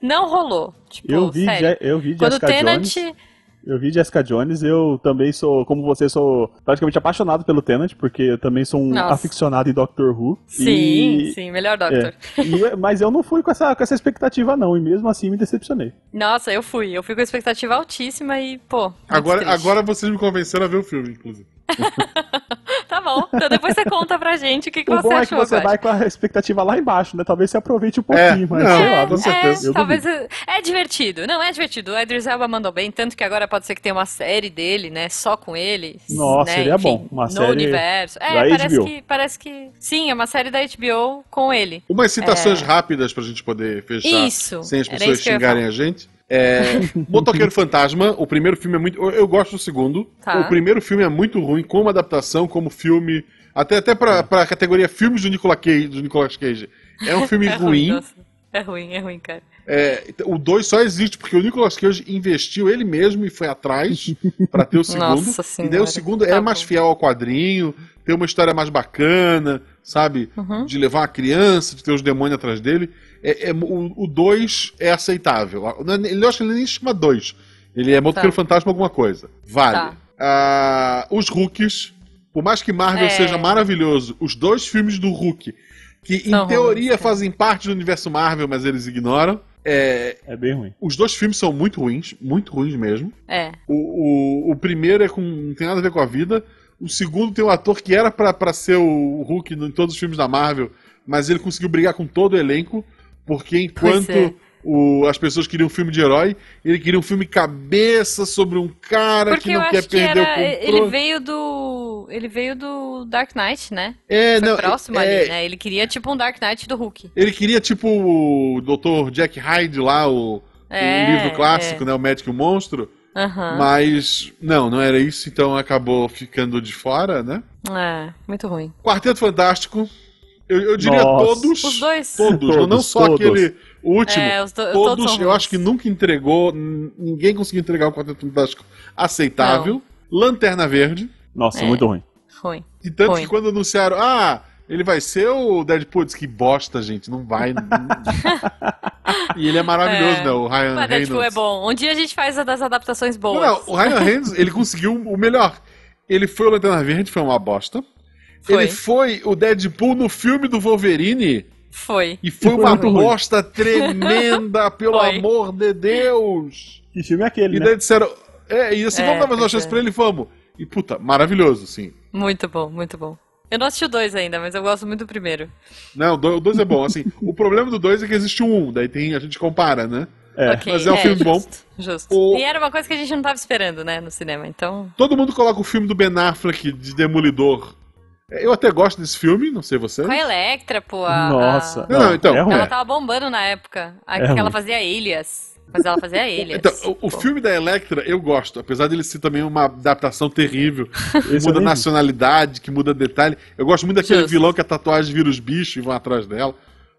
não rolou. Tipo, Eu vi, sério. Eu vi Quando o Jessica Tennant. Jones. Eu vi Jessica Jones, eu também sou, como você, sou praticamente apaixonado pelo Tennant, porque eu também sou um Nossa. aficionado em Doctor Who. Sim, e- sim, melhor Doctor. É. E- mas eu não fui com essa, com essa expectativa, não, e mesmo assim me decepcionei. Nossa, eu fui. Eu fui com expectativa altíssima e, pô. Agora, triste. agora vocês me convenceram a ver o filme, inclusive. tá bom. Então depois você conta pra gente o que, que O você bom é que achou. você Guaxa. vai com a expectativa lá embaixo, né? Talvez você aproveite um pouquinho, mas não, sei lá. com não- certeza. Eu talvez é, é divertido. Não, é divertido. O Idris Elba mandou bem, tanto que agora pode ser que tenha uma série dele, né? Só com ele. Nossa, né, seria enfim, bom. Uma no série universo. É, da parece HBO. que, parece que. Sim, é uma série da HBO com ele. Umas citações rápidas pra gente poder fechar É. Isso, sem as pessoas xingarem a gente. É, Motoqueiro Fantasma, o primeiro filme é muito. Eu, eu gosto do segundo. Tá. O primeiro filme é muito ruim, como adaptação, como filme. Até, até pra, pra categoria filmes do Nicolas Cage. Do Nicolas Cage. É um filme É ruim. nossa. É ruim, é ruim, cara. É, o 2 só existe porque o Nicolas Cage investiu ele mesmo e foi atrás pra ter o segundo. Nossa e daí o Senhora, segundo tá é mais bom. fiel ao quadrinho, tem uma história mais bacana, sabe? Uhum. De levar uma criança, de ter os demônios atrás dele. É, é- o 2 é aceitável. Não é- Eu acho que ele nem chama 2. Ele é Motoqueiro Tá. Fantasma alguma coisa. Vale. Tá. Ah, os Hulks, por mais que Marvel É. seja maravilhoso, os dois filmes do Hulk, que São em teoria ruins, fazem parte do universo Marvel, mas eles ignoram. É, É bem ruim. os dois filmes são muito ruins, muito ruins mesmo. É. O, o, o primeiro é com, não tem nada a ver com a vida. O segundo tem um ator que era pra pra ser o Hulk em todos os filmes da Marvel, mas ele conseguiu brigar com todo o elenco, porque enquanto é. o- as pessoas queriam um filme de herói, ele queria um filme cabeça sobre um cara Porque que não quer que perder era. o Ele controle. veio do. Ele veio do Dark Knight, né? É, Foi não, próximo é, ali, né? Ele queria tipo um Dark Knight do Hulk. Ele queria, tipo, o Dr. Jack Hyde lá, o, É, o livro clássico, é. né? O Médico e o Monstro. Aham. Mas, não, não era isso, então acabou ficando de fora, né? É, muito ruim. Quarteto Fantástico, eu, eu diria Nossa. todos. Os dois. Todos, não- não Todos, só todos. aquele último. É, os do- todos todos, eu acho que nunca entregou, ninguém conseguiu entregar o Quarteto Fantástico aceitável. Lanterna Verde. Nossa, É. muito ruim. Ruim. E tanto Ruim. que quando anunciaram, ah, ele vai ser o Deadpool, disse que bosta, gente, não vai. não- e ele é maravilhoso, É. né? O Ryan Mas Reynolds. Deadpool é bom. Um dia a gente faz a das adaptações Não, boas. não, o Ryan Reynolds, ele conseguiu o melhor. Ele foi o Lanterna Verde, foi uma bosta. Foi. Ele foi o Deadpool no filme do Wolverine Foi. e foi foi uma bosta tremenda, pelo Foi. amor de Deus. Que filme é aquele, E né? daí disseram, é, e assim, É, vamos dar mais uma chance é. pra ele, vamos. E puta, maravilhoso, sim. Muito bom, muito bom. Eu não assisti o dois ainda, mas eu gosto muito do primeiro. Não, o do- o dois é bom, assim. o problema do dois é que existe um, um, daí tem, a gente compara, né? É. Ok, mas é um filme bom. justo, Justo. O- E era uma coisa que a gente não tava esperando, né, no cinema, então... Todo mundo coloca o filme do Ben Affleck de Demolidor. Eu até gosto desse filme, não sei você. Com a Electra, pô, a... Nossa. a- Não, não, então. É. Ela tava bombando na época. A- É ela fazia Alias. Mas ela fazia Alias. Então, o, o filme da Electra eu gosto, apesar dele ser também uma adaptação terrível, que muda vi. nacionalidade, que muda detalhe. Eu gosto muito daquele Justo. vilão que a tatuagem vira os bichos e vão atrás dela.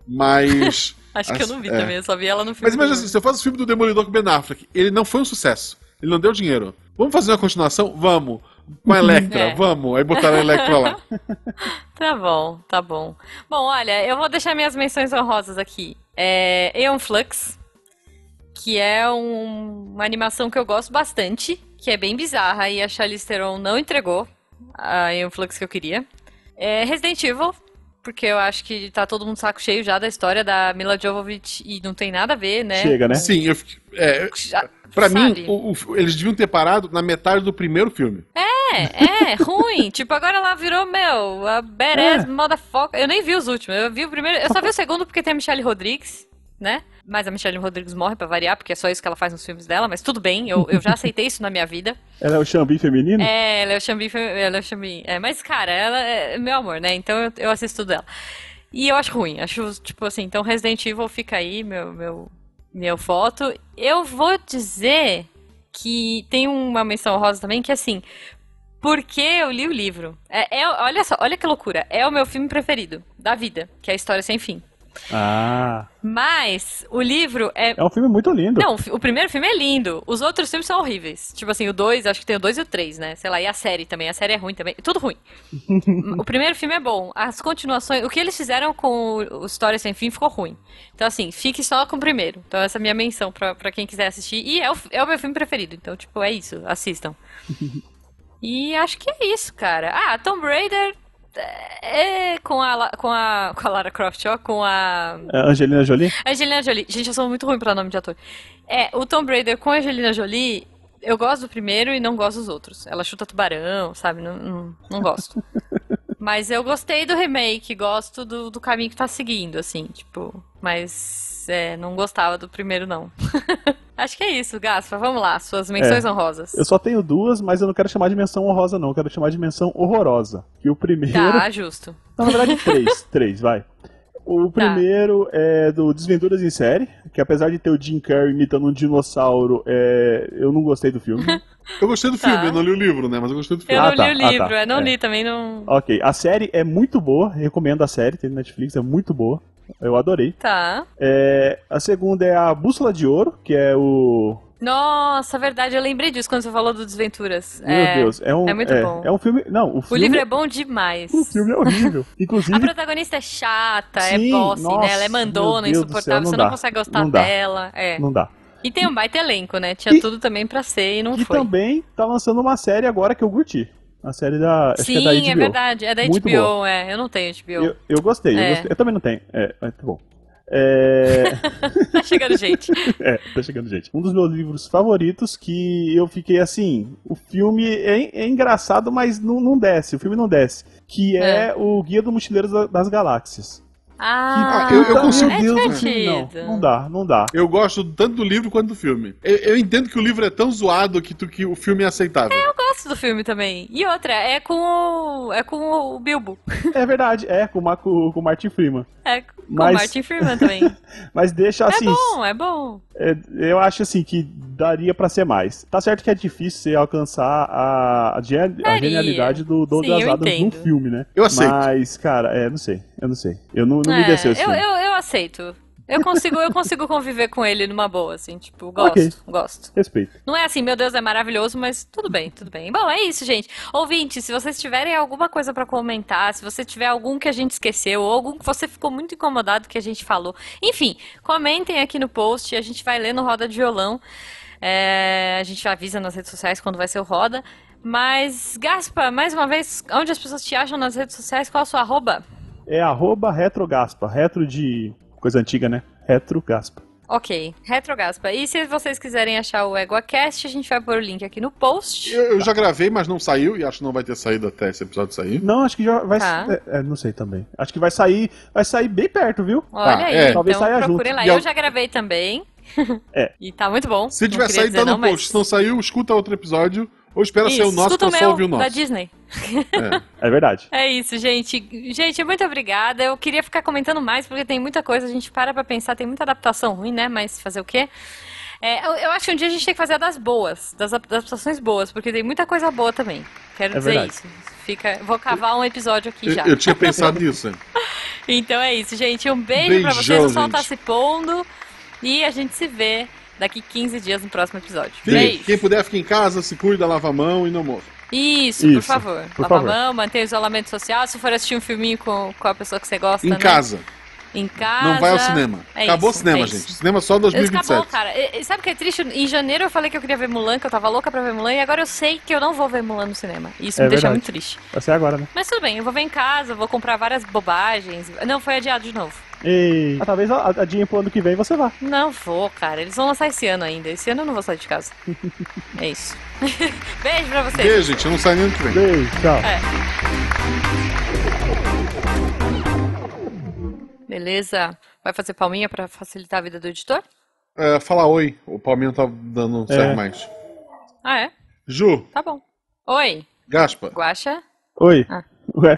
Mas. Acho que eu não vi é. também, eu só vi ela no filme. Mas imagina assim, se eu faço o filme do Demolidor com Ben Affleck, ele não foi um sucesso. Ele não deu dinheiro. Vamos fazer uma continuação? Vamos. Com a Electra, É. vamos. Aí botaram a Electra lá. Tá bom, tá bom. Bom, olha, eu vou deixar minhas menções honrosas aqui. É Aeon Flux, que é um- uma animação que eu gosto bastante, que é bem bizarra e a Charlize Theron não entregou a Aeon Flux que eu queria. É Resident Evil, porque eu acho que tá todo mundo saco cheio já da história da Mila Jovovich e não tem nada a ver, né? Chega, né? Sim, eu fiquei. É, Já- pra sabe? mim, o- o- eles deviam ter parado na metade do primeiro filme. É, é, ruim. tipo, agora ela virou, meu, a badass É. motherfucker. Eu nem vi os últimos. Eu vi o primeiro. Eu só vi o segundo porque tem a Michelle Rodrigues, né? Mas a Michelle Rodrigues morre pra variar, porque é só isso que ela faz nos filmes dela. Mas tudo bem, eu, eu já aceitei isso na minha vida. Ela é o Xambi feminino? É, ela é o Xambi. Ela é o Xambi. É, mas, cara, ela é meu amor, né? Então eu, eu assisto tudo dela. E eu acho ruim. Acho, tipo assim, então Resident Evil fica aí, meu, meu, meu foto. Eu vou dizer que tem uma menção rosa também, que assim, porque eu li o livro. É, é- olha só, olha que loucura. É o meu filme preferido da vida, que é a História Sem Fim. Ah, Mas o livro é é um filme muito lindo. não, o primeiro filme é lindo. Os outros filmes são horríveis. Tipo assim, o 2, acho que tem o 2 e o 3, né? Sei lá, e a série também. A série é ruim também. Tudo ruim. o primeiro filme é bom. As continuações. O que eles fizeram com o História Sem Fim ficou ruim. Então, assim, fique só com o primeiro. Então, essa é a minha menção pra, pra quem quiser assistir. E é o, é o meu filme preferido. Então, tipo, é isso. Assistam. e acho que é isso, cara. Ah, Tomb Raider. É com a, com a, com a Lara Croft, ó, com a É Angelina Jolie? Angelina Jolie. Gente, eu sou muito ruim pra nome de ator. É, o Tomb Raider com a Angelina Jolie eu gosto do primeiro e não gosto dos outros. Ela chuta tubarão, sabe? Não, não, não gosto. Mas eu gostei do remake, gosto do, do caminho que tá seguindo, assim, tipo. Mas é, não gostava do primeiro, não. Acho que é isso, Gaspa. Vamos lá, suas menções É. honrosas. Eu só tenho duas, mas eu não quero chamar de menção honrosa, não. Eu quero chamar de menção horrorosa. Que o primeiro. Tá, justo. Não, na verdade, três. três, vai. O Tá. primeiro é do Desventuras em Série, que apesar de ter o Jim Carrey imitando um dinossauro, é... eu não gostei do filme. Eu gostei do Tá. filme, eu não li o livro, né? Mas eu gostei do Eu filme. Ah, não tá, li o ah, livro, tá. é, não É. li também, não. ok, a série é muito boa, recomendo a série, tem no Netflix, é muito boa. Eu adorei. Tá. É, a segunda é a Bússola de Ouro, que é o. Nossa, verdade, eu lembrei disso quando você falou do Desventuras. Meu é, Deus, é um. é muito bom. É um filme. Não, o O filme. livro é bom demais. O filme é horrível. Inclusive. A protagonista é chata, Sim, é bossy, nossa, né? Ela é mandona, do céu, insuportável, não você não dá. consegue gostar Não dela. É. Não dá. E tem um baita elenco, né? Tinha E- tudo também pra ser e não que foi. também tá lançando uma série agora que eu curti. A série da. Acho Sim, que é da HBO. é verdade. É da Muito HBO, boa. é. Eu não tenho HBO. Eu, eu gostei, eu É. gostei. Eu também não tenho. É, é tá bom. É, Tá chegando gente. é, tá chegando, gente. Um dos meus livros favoritos que eu fiquei assim. O filme é, é engraçado, mas não, não desce. O filme não desce. Que é, É. o Guia do Mochileiro da- das Galáxias. Ah, eu- eu Puta, consigo- é Deus não. Não dá, não dá. Eu gosto tanto do livro quanto do filme. Eu, eu entendo que o livro é tão zoado que, tu- que o filme é aceitável. Eu gosto do filme também. E outra, é com o. É com o Bilbo. É verdade, é, com, o Ma- com, com o Martin Freeman. É com Mas- o Martin Freeman também. Mas deixa assim. é bom, é bom. É, eu acho assim que daria pra ser mais. Tá certo que é difícil você alcançar a, a, gen- a genialidade do Douglas Adams num filme, né? Eu aceito. Mas, cara, é, não sei. Eu não sei. Eu não, não me É, desceu esse eu, filme. eu, eu aceito. Eu consigo, eu consigo conviver com ele numa boa, assim, tipo, gosto, Ok. gosto. Respeito. Não é assim, meu Deus, é maravilhoso, mas tudo bem, tudo bem. Bom, é isso, gente. Ouvinte, se vocês tiverem alguma coisa pra comentar, se você tiver algum que a gente esqueceu, ou algum que você ficou muito incomodado que a gente falou, enfim, comentem aqui no post, a gente vai ler no Roda de Violão. É, a gente avisa nas redes sociais quando vai ser o Roda. Mas, Gaspa, mais uma vez, onde as pessoas te acham nas redes sociais? Qual a sua arroba? É arroba retrogaspa. Retro de coisa antiga, né? Retrogaspa. Ok, Retrogaspa. E se vocês quiserem achar o EguaCast, a gente vai pôr o link aqui no post. Eu, eu já gravei, mas não saiu e acho que não vai ter saído até esse episódio sair. Não, acho que já vai. Tá. É, é, não sei também. Acho que vai sair. Vai sair bem perto, viu? Olha Tá, aí, é. Talvez então saia procurem junto. lá. Eu al- já gravei também. É. E tá muito bom. Se Não tiver saído, tá no não, mas- post. Se não saiu, escuta outro episódio. Ou espera Isso, ser o nosso pra o só meu, ouvir o da nosso. Disney. É. É verdade. É isso, gente. Gente, muito obrigada. Eu queria ficar comentando mais, porque tem muita coisa, a gente para pra pensar, tem muita adaptação ruim, né? Mas fazer o quê? É, eu, eu acho que um dia a gente tem que fazer a das boas, das adaptações boas, porque tem muita coisa boa também. Quero É dizer verdade. isso. Fica, vou cavar um episódio aqui Eu, já. eu tinha pensado nisso. hein? Então é isso, gente. Um beijo pra Beijão, vocês. O sol tá se pondo. E a gente se vê daqui 15 dias no próximo episódio. Quem, Beijo. quem puder, fica em casa, se cuida, lava a mão e não morra. Isso, por Isso, favor. por Lava favor. a mão, mantenha o isolamento social. Se for assistir um filminho com, com a pessoa que você gosta, Em né? casa. Em casa. Não vai ao cinema. É Acabou o isso, cinema, é gente. Cinema só Acabou, 2027. cara. E- sabe o que é triste? Em janeiro eu falei que eu queria ver Mulan, que eu tava louca pra ver Mulan, e agora eu sei que eu não vou ver Mulan no cinema. Isso É me deixa verdade. muito triste. Vai ser agora, né? Mas tudo bem, eu vou ver em casa, vou comprar várias bobagens. Não, foi adiado de novo. E ah, talvez a, a dia pro ano que vem você vá. Não vou, cara. Eles vão lançar esse ano ainda. Esse ano eu não vou sair de casa. é isso. Beijo pra vocês. Beijo, gente. Eu não saio nem ano que vem. Beijo, tchau. Beleza? Vai fazer palminha pra facilitar a vida do editor? É, fala oi. O Palmeiras tá dando não serve É. mais. Ah, é? Ju, Tá bom. Oi, Gaspa. Guaxa. Oi. Ah. Ué.